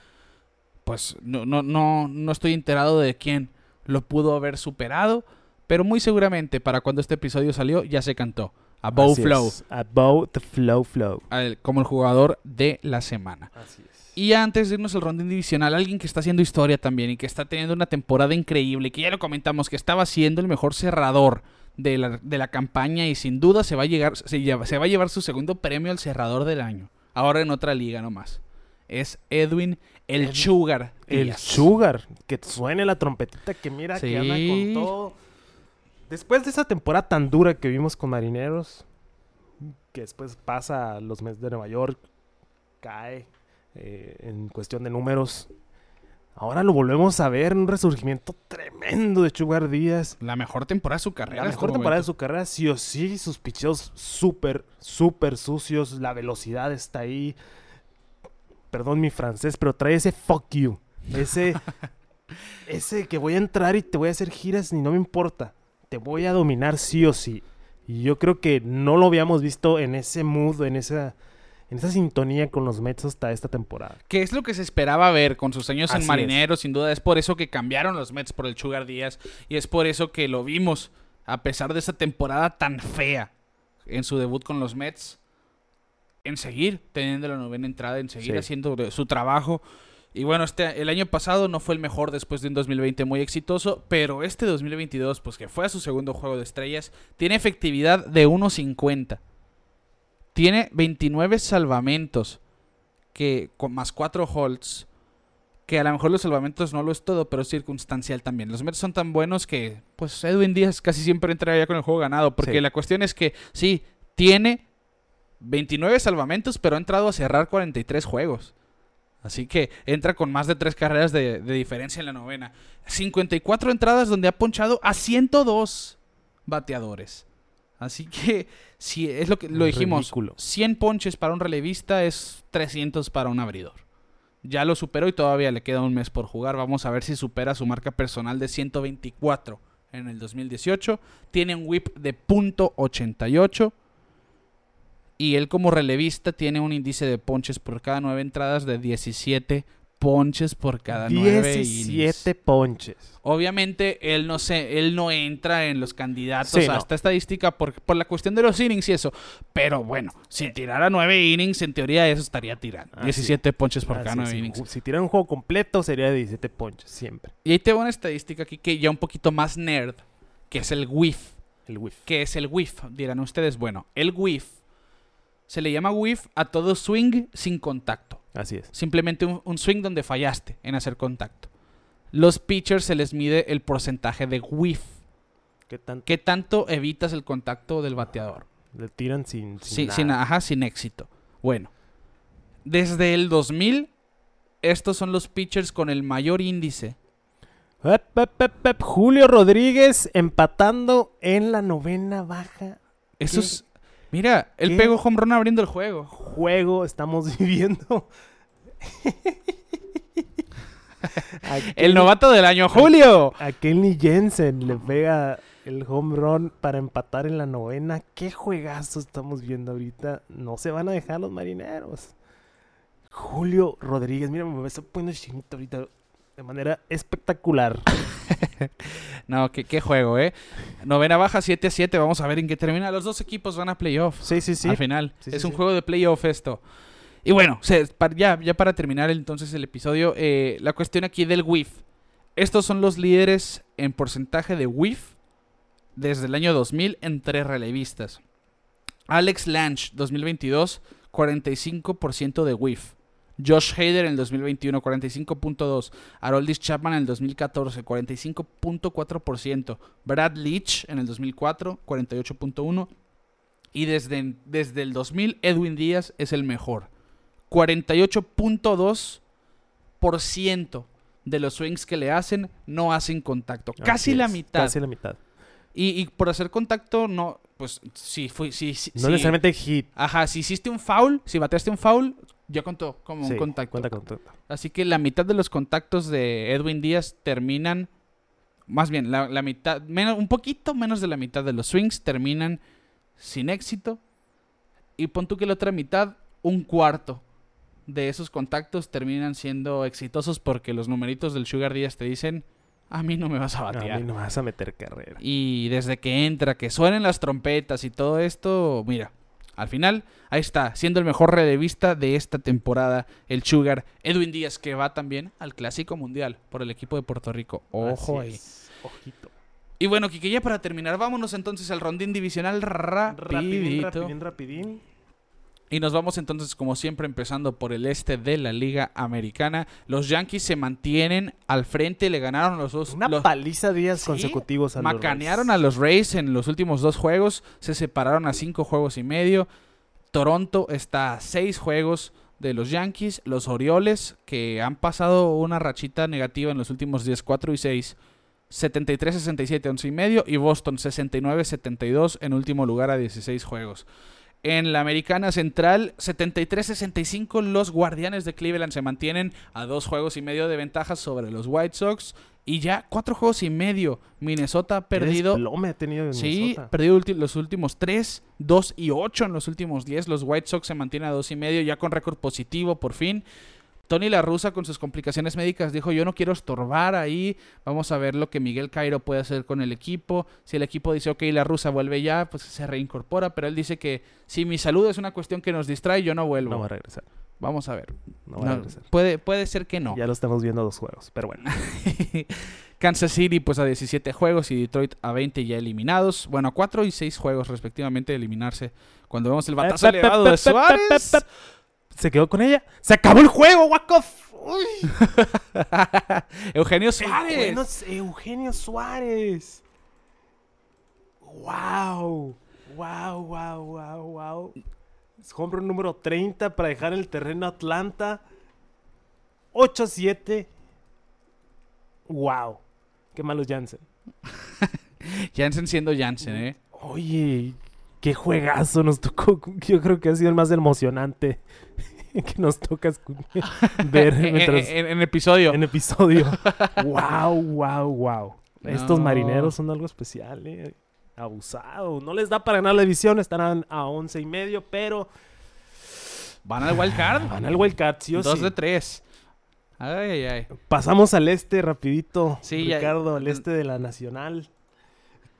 pues no, no, no, no estoy enterado de quién lo pudo haber superado. Pero muy seguramente para cuando este episodio salió ya se cantó. A Bow Flow, es, A Bow the Flow Flow. al- como el jugador de la semana. Así es. Y antes de irnos al rondín divisional, alguien que está haciendo historia también y que está teniendo una temporada increíble, que ya lo comentamos, que estaba siendo el mejor cerrador de la, de la campaña y sin duda se va, a llegar, se, lleva- se va a llevar su segundo premio al cerrador del año. Ahora en otra liga nomás. Es Edwin el Edwin- Sugar. El Díaz. Sugar. Que suene la trompetita que mira que anda con todo. Después de esa temporada tan dura que vimos con Marineros, que después pasa a los meses de Nueva York, cae eh, en cuestión de números. Ahora lo volvemos a ver, un resurgimiento tremendo de Sugar Díaz. La mejor temporada de su carrera. La mejor temporada de su carrera, sí o sí, sus picheos súper, súper sucios, la velocidad está ahí. Perdón mi francés, pero trae ese fuck you. Ese, (laughs) ese que voy a entrar y te voy a hacer giras y no me importa. Te voy a dominar sí o sí. Y yo creo que no lo habíamos visto en ese mood, en esa en esa sintonía con los Mets hasta esta temporada. Que es lo que se esperaba ver con sus años en Marinero, sin duda. Es por eso que cambiaron los Mets por el Sugar Díaz. Y es por eso que lo vimos, a pesar de esa temporada tan fea en su debut con los Mets, en seguir teniendo la novena entrada, en seguir haciendo su trabajo. Y bueno, este, el año pasado no fue el mejor después de un 2020 muy exitoso, pero este 2022, pues que fue a su segundo juego de estrellas, tiene efectividad de 1.50. Tiene 29 salvamentos, que con más 4 holds, que a lo mejor los salvamentos no lo es todo, pero es circunstancial también. Los Mets son tan buenos que, pues Edwin Díaz casi siempre entra ya con el juego ganado, porque la cuestión es que sí, tiene 29 salvamentos, pero ha entrado a cerrar 43 juegos. Así que entra con más de 3 carreras de, de diferencia en la novena. 54 entradas donde ha ponchado a 102 bateadores. Así que si es lo que lo dijimos, 100 ponches para un relevista es 300 para un abridor. Ya lo superó y todavía le queda un mes por jugar. Vamos a ver si supera su marca personal de 124 en el 2018. Tiene un whip de .88 y él como relevista tiene un índice de ponches por cada nueve entradas de 17 ponches por cada 17 ponches. Obviamente él no se, él no entra en los candidatos a esta estadística por, por, la cuestión de los innings y eso. Pero bueno, si tirara 9 innings, en teoría eso estaría tirando. 17 ponches por cada 9 innings. Si tirara un juego completo sería de 17 ponches, siempre. Y ahí tengo una estadística aquí que ya un poquito más nerd, que es el whiff. El whiff. Que es el whiff, dirán ustedes. Bueno, el whiff se le llama whiff a todo swing sin contacto. Así es. Simplemente un, swing donde fallaste en hacer contacto. Los pitchers se les mide el porcentaje de whiff. ¿Qué tanto? ¿Qué tanto evitas el contacto del bateador? Le tiran sin, sin, sin ajá, sin éxito. Bueno, desde el 2000, estos son los pitchers con el mayor índice. Julio Rodríguez empatando en la novena baja. Eso es, Mira, él pegó home run abriendo el juego. Juego estamos (laughs) viviendo. el novato del año, Julio. A, Kenny Jensen le pega el home run para empatar en la novena. Qué juegazo estamos viendo ahorita. No se van a dejar los marineros. Julio Rodríguez, mira, me está poniendo chinito ahorita de manera espectacular. (laughs) no, qué, juego, ¿eh? Novena baja 7 a 7. Vamos a ver en qué termina. Los dos equipos van a playoff. Sí, sí, sí. Al final. es un juego de playoff esto. Y bueno, ya, ya para terminar entonces el episodio, eh, la cuestión aquí del WIF. Estos son los líderes en porcentaje de WIF desde el año 2000 entre relevistas. Alex Lange, 2022, 45% de WIF. Josh Hader en el 2021, 45.2. Haroldis Chapman en el 2014, 45.4%. Brad Leach en el 2004, 48.1. Y desde, desde el 2000, Edwin Díaz es el mejor. 48.2% de los swings que le hacen no hacen contacto. Casi la mitad. Casi la mitad. Y, por hacer contacto, no, pues sí, fue, sí, No necesariamente hit. Ajá, si hiciste un foul, si bateaste un foul, ya contó como un contacto. Así que la mitad de los contactos de Edwin Díaz terminan, más bien, la, mitad, menos, un poquito menos de la mitad de los swings terminan sin éxito. Y pon tú que la otra mitad, un cuarto de esos contactos terminan siendo exitosos porque los numeritos del Sugar Díaz te dicen, a mí no me vas a batear. A mí no me vas a meter carrera. Y desde que entra, que suenen las trompetas y todo esto, mira, al final, ahí está, siendo el mejor relevista de esta temporada, el Sugar Edwin Díaz, que va también al Clásico Mundial por el equipo de Puerto Rico. Ojo ahí. Ojito. Y bueno, Kike, ya para terminar, vámonos entonces al rondín divisional rapidito. Rapidín, rapidín, rapidín. Y nos vamos entonces, como siempre, empezando por el este de la Liga Americana. Los Yankees se mantienen al frente, le ganaron los dos. Una paliza días consecutivos a Macanearon a los Rays en los últimos dos juegos, se separaron a cinco juegos y medio. Toronto está a seis juegos de los Yankees, los Orioles, que han pasado una rachita negativa en los últimos 10, 4 y 6, 73-67, 11 y medio, y Boston 69-72 en último lugar a 16 juegos. En la Americana Central, 73-65, los Guardianes de Cleveland se mantienen a dos juegos y medio de ventaja sobre los White Sox. Y ya cuatro juegos y medio. Minnesota ha perdido. ha tenido Sí, perdido los últimos tres, dos y ocho en los últimos diez. Los White Sox se mantienen a dos y medio, ya con récord positivo por fin. Tony La Russa con sus complicaciones médicas dijo yo no quiero estorbar ahí, vamos a ver lo que Miguel Cairo puede hacer con el equipo, si el equipo dice ok La Russa vuelve ya, pues se reincorpora, pero él dice que si mi salud es una cuestión que nos distrae, yo no vuelvo. No va a regresar. Vamos a ver. No va a regresar. Puede, puede ser que no. Ya lo estamos viendo dos juegos, pero bueno. (laughs) Kansas City pues a 17 juegos y Detroit a 20 ya eliminados. Bueno, a 4 y 6 juegos respectivamente de eliminarse. Cuando vemos el batazo elevado de Suárez se quedó con ella. ¡Se acabó el juego, Wakoff! (laughs) Eugenio Suárez. Eugenio Suárez. ¡Wow! ¡Wow, wow, wow, wow! Home número 30 para dejar el terreno Atlanta. 8-7. ¡Wow! Qué malo Jansen. (laughs) Jansen siendo Jansen, ¿eh? Oye, qué juegazo nos tocó. (laughs) Yo creo que ha sido el más emocionante (laughs) que nos toca (laughs) ver en, en, episodio. En episodio. wow, wow, wow. Estos marineros son algo especial, eh. Abusado. No les da para ganar la división. Estarán a once y medio, pero. Van al wild card. Van al wild card, sí o Dos de tres. Ay, ay, ay. Pasamos al este rapidito, sí, Ricardo, al este de la Nacional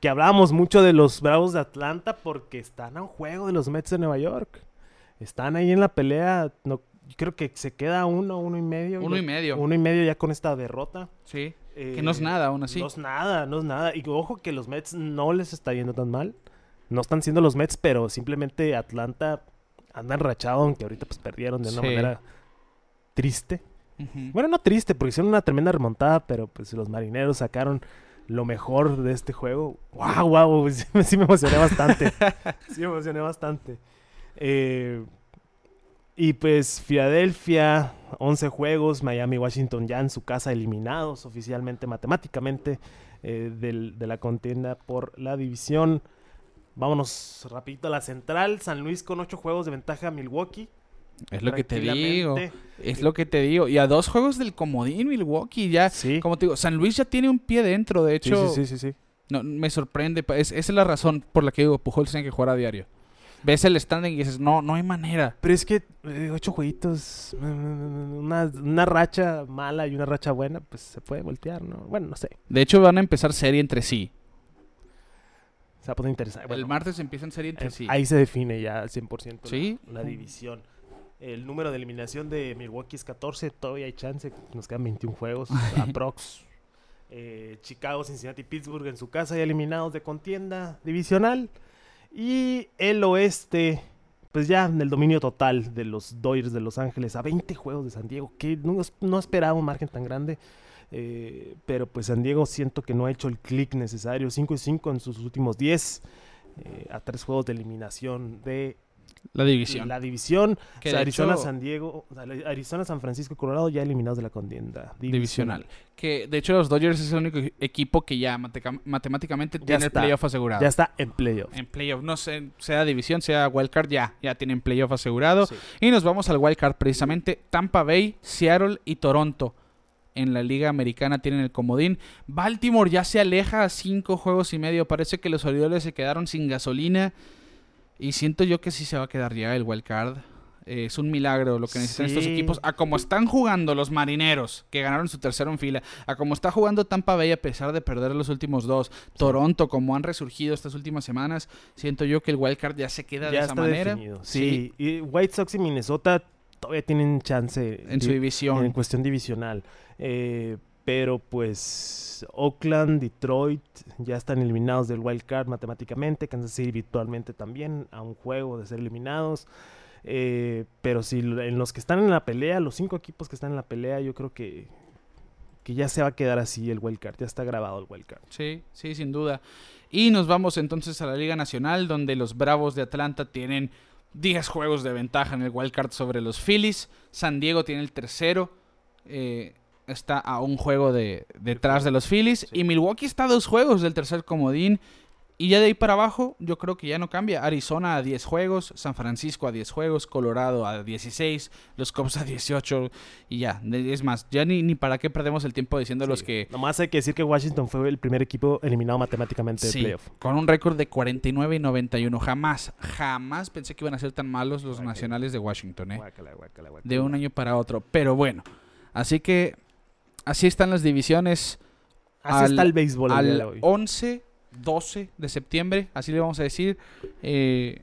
que hablábamos mucho de los Bravos de Atlanta porque están a un juego de los Mets de Nueva York. Están ahí en la pelea. No, creo que se queda uno, uno y medio. Uno y medio. Uno y medio ya con esta derrota. Sí. que no es eh, nada, aún así. No es nada, no es nada. Y ojo que los Mets no les está yendo tan mal. No están siendo los Mets, pero simplemente Atlanta anda enrachado, aunque ahorita pues perdieron de una manera triste. Bueno, no triste, porque hicieron una tremenda remontada, pero pues los marineros sacaron lo mejor de este juego. ¡Wow, wow! (laughs) Sí, me emocioné bastante. (laughs) sí me emocioné bastante. Eh, y pues Filadelfia, 11 juegos, Miami, Washington ya en su casa eliminados oficialmente, matemáticamente, eh, de la contienda por la división. Vámonos rapidito a la central. San Luis con 8 juegos de ventaja a Milwaukee. Es lo que te digo. Es lo que te digo. Y a dos juegos del comodín, Milwaukee ya. Sí. Como te digo, San Luis ya tiene un pie dentro. De hecho, sí, sí, sí, sí, No, me sorprende. Es, esa es la razón por la que digo, Pujols tiene que jugar a diario. Ves el standing y dices, no, no hay manera. Pero es que eh, ocho jueguitos, una, una, racha mala y una racha buena, pues se puede voltear, ¿no? Bueno, no sé. De hecho, van a empezar serie entre sí. Se va a poner interesante. el martes empiezan serie entre eh, sí. Ahí se define ya al 100% ¿Sí? la división. El número de eliminación de Milwaukee es 14. Todavía hay chance. Nos quedan 21 juegos. (laughs) aprox. Eh, Chicago, Cincinnati, Pittsburgh en su casa ya eliminados de contienda divisional. Y el oeste, pues ya en el dominio total de los Dodgers de Los Ángeles a 20 juegos de San Diego. Que no, no esperaba un margen tan grande. Eh, pero pues San Diego siento que no ha hecho el clic necesario. 5 y 5 en sus últimos 10. Eh, a tres juegos de eliminación de la división. La división. Arizona, San Diego, Arizona, San Francisco, Colorado ya eliminados de la contienda divisional. Que de hecho los Dodgers es el único equipo que ya matemáticamente tiene el playoff asegurado. Ya está en playoff. En playoff, no sé, sea división, sea wildcard, ya, ya tienen playoff asegurado. Y nos vamos al wildcard precisamente. Tampa Bay, Seattle y Toronto en la Liga Americana tienen el comodín. Baltimore ya se aleja a cinco juegos y medio. Parece que los Orioles se quedaron sin gasolina. Y siento yo que sí se va a quedar ya el wild card. Eh, es un milagro lo que necesitan estos equipos. A como están jugando los marineros, que ganaron su tercero en fila. A como está jugando Tampa Bay a pesar de perder los últimos dos. Toronto, como han resurgido estas últimas semanas. Siento yo que el wild card ya se queda de esa manera. Sí. y White Sox y Minnesota todavía tienen chance. En su división. En cuestión divisional. Eh, pero pues Oakland, Detroit ya están eliminados del wild card matemáticamente, Kansas City virtualmente también a un juego de ser eliminados. Eh, pero si en los que están en la pelea, los cinco equipos que están en la pelea, yo creo que, que ya se va a quedar así el wild card, ya está grabado el wild card. Sí, sí, sin duda. Y nos vamos entonces a la Liga Nacional, donde los Bravos de Atlanta tienen 10 juegos de ventaja en el wildcard sobre los Phillies. San Diego tiene el tercero. eh, está a un juego de, detrás de los Phillies. Y Milwaukee está a dos juegos del tercer comodín. Y ya de ahí para abajo, yo creo que ya no cambia. Arizona a 10 juegos, San Francisco a 10 juegos, Colorado a 16, los Cubs a 18. Y ya, es más, ya ni, ni para qué perdemos el tiempo diciendo los Sí. que Nomás hay que decir que Washington fue el primer equipo eliminado matemáticamente Sí, de playoff. con un récord de 49 y 91. Jamás, jamás pensé que iban a ser tan malos los Guácala. nacionales de Washington, ¿eh? Guácala, guácala, guácala. De un año para otro. Pero bueno, así que así están las divisiones Así al- está el béisbol al de hoy. 11, 12 de septiembre, así le vamos a decir. Eh,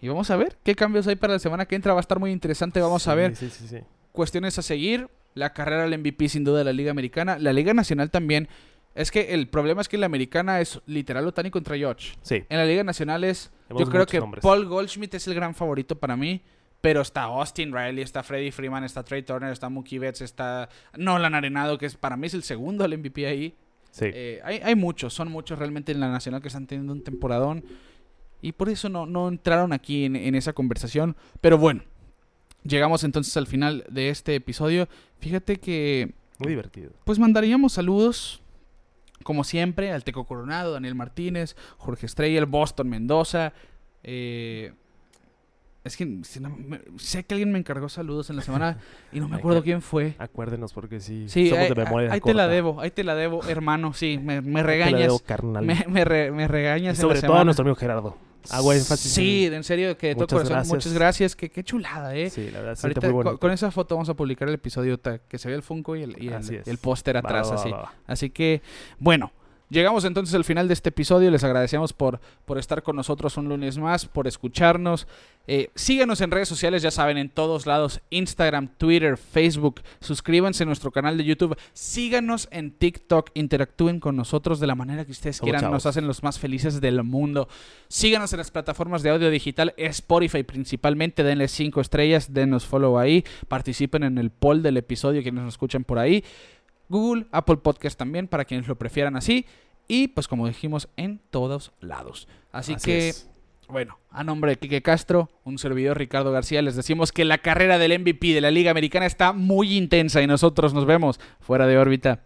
y vamos a ver qué cambios hay para la semana que entra. Va a estar muy interesante. Vamos a ver Sí, sí, sí. cuestiones a seguir. La carrera del MVP sin duda de la Liga Americana. La Liga Nacional también. Es que el problema es que la americana es literal Otani contra George. Sí. En la Liga Nacional es. Yo creo que nombres. Paul Goldschmidt es el gran favorito para mí. Pero está Austin Riley, está Freddie Freeman, está Trey Turner, está Mookie Betts, está Nolan Arenado, que es, para mí es el segundo al MVP ahí. Sí. Eh, hay, hay muchos, son muchos realmente en la Nacional que están teniendo un temporadón. Y por eso no, no entraron aquí en, en esa conversación. Pero bueno, llegamos entonces al final de este episodio. Fíjate que Muy divertido. pues mandaríamos saludos, como siempre, al Teco Coronado, Daniel Martínez, Jorge Estrella, el Boston Mendoza. eh, es que si no me- sé que alguien me encargó saludos en la semana (laughs) y no me Hay acuerdo quién fue. Acuérdenos porque sí, Sí, somos ahí, de memoria ahí te la debo, ahí te la debo, hermano. Sí, me, me Ahí te la regañas. debo, carnal. Me, me, re- me Y regañas en la sobre todo a nuestro amigo Gerardo. Hago énfasis. Sí, en- serio, que de todo corazón, gracias. muchas gracias. Qué, qué chulada, ¿eh? Sí, la verdad, siente Ahorita muy con, con esa foto vamos a publicar el episodio que se ve el Funko y el, y el- póster atrás, va, va, así. va. Así que, bueno, llegamos entonces al final de este episodio. Les agradecemos por, por estar con nosotros un lunes más, por escucharnos. Eh, síganos en redes sociales, ya saben, en todos lados: Instagram, Twitter, Facebook. Suscríbanse a nuestro canal de YouTube. Síganos en TikTok. Interactúen con nosotros de la manera que ustedes quieran. Nos hacen los más felices del mundo. Síganos en las plataformas de audio digital, Spotify principalmente. Denle 5 estrellas, denos follow ahí. Participen en el poll del episodio, quienes nos escuchan por ahí. Google, Apple Podcast también, para quienes lo prefieran así. Y pues como dijimos, en todos lados. Así, Así que, es. bueno, a nombre de Quique Castro, un servidor Ricardo García, les decimos que la carrera del MVP de la Liga Americana está muy intensa y nosotros nos vemos fuera de órbita.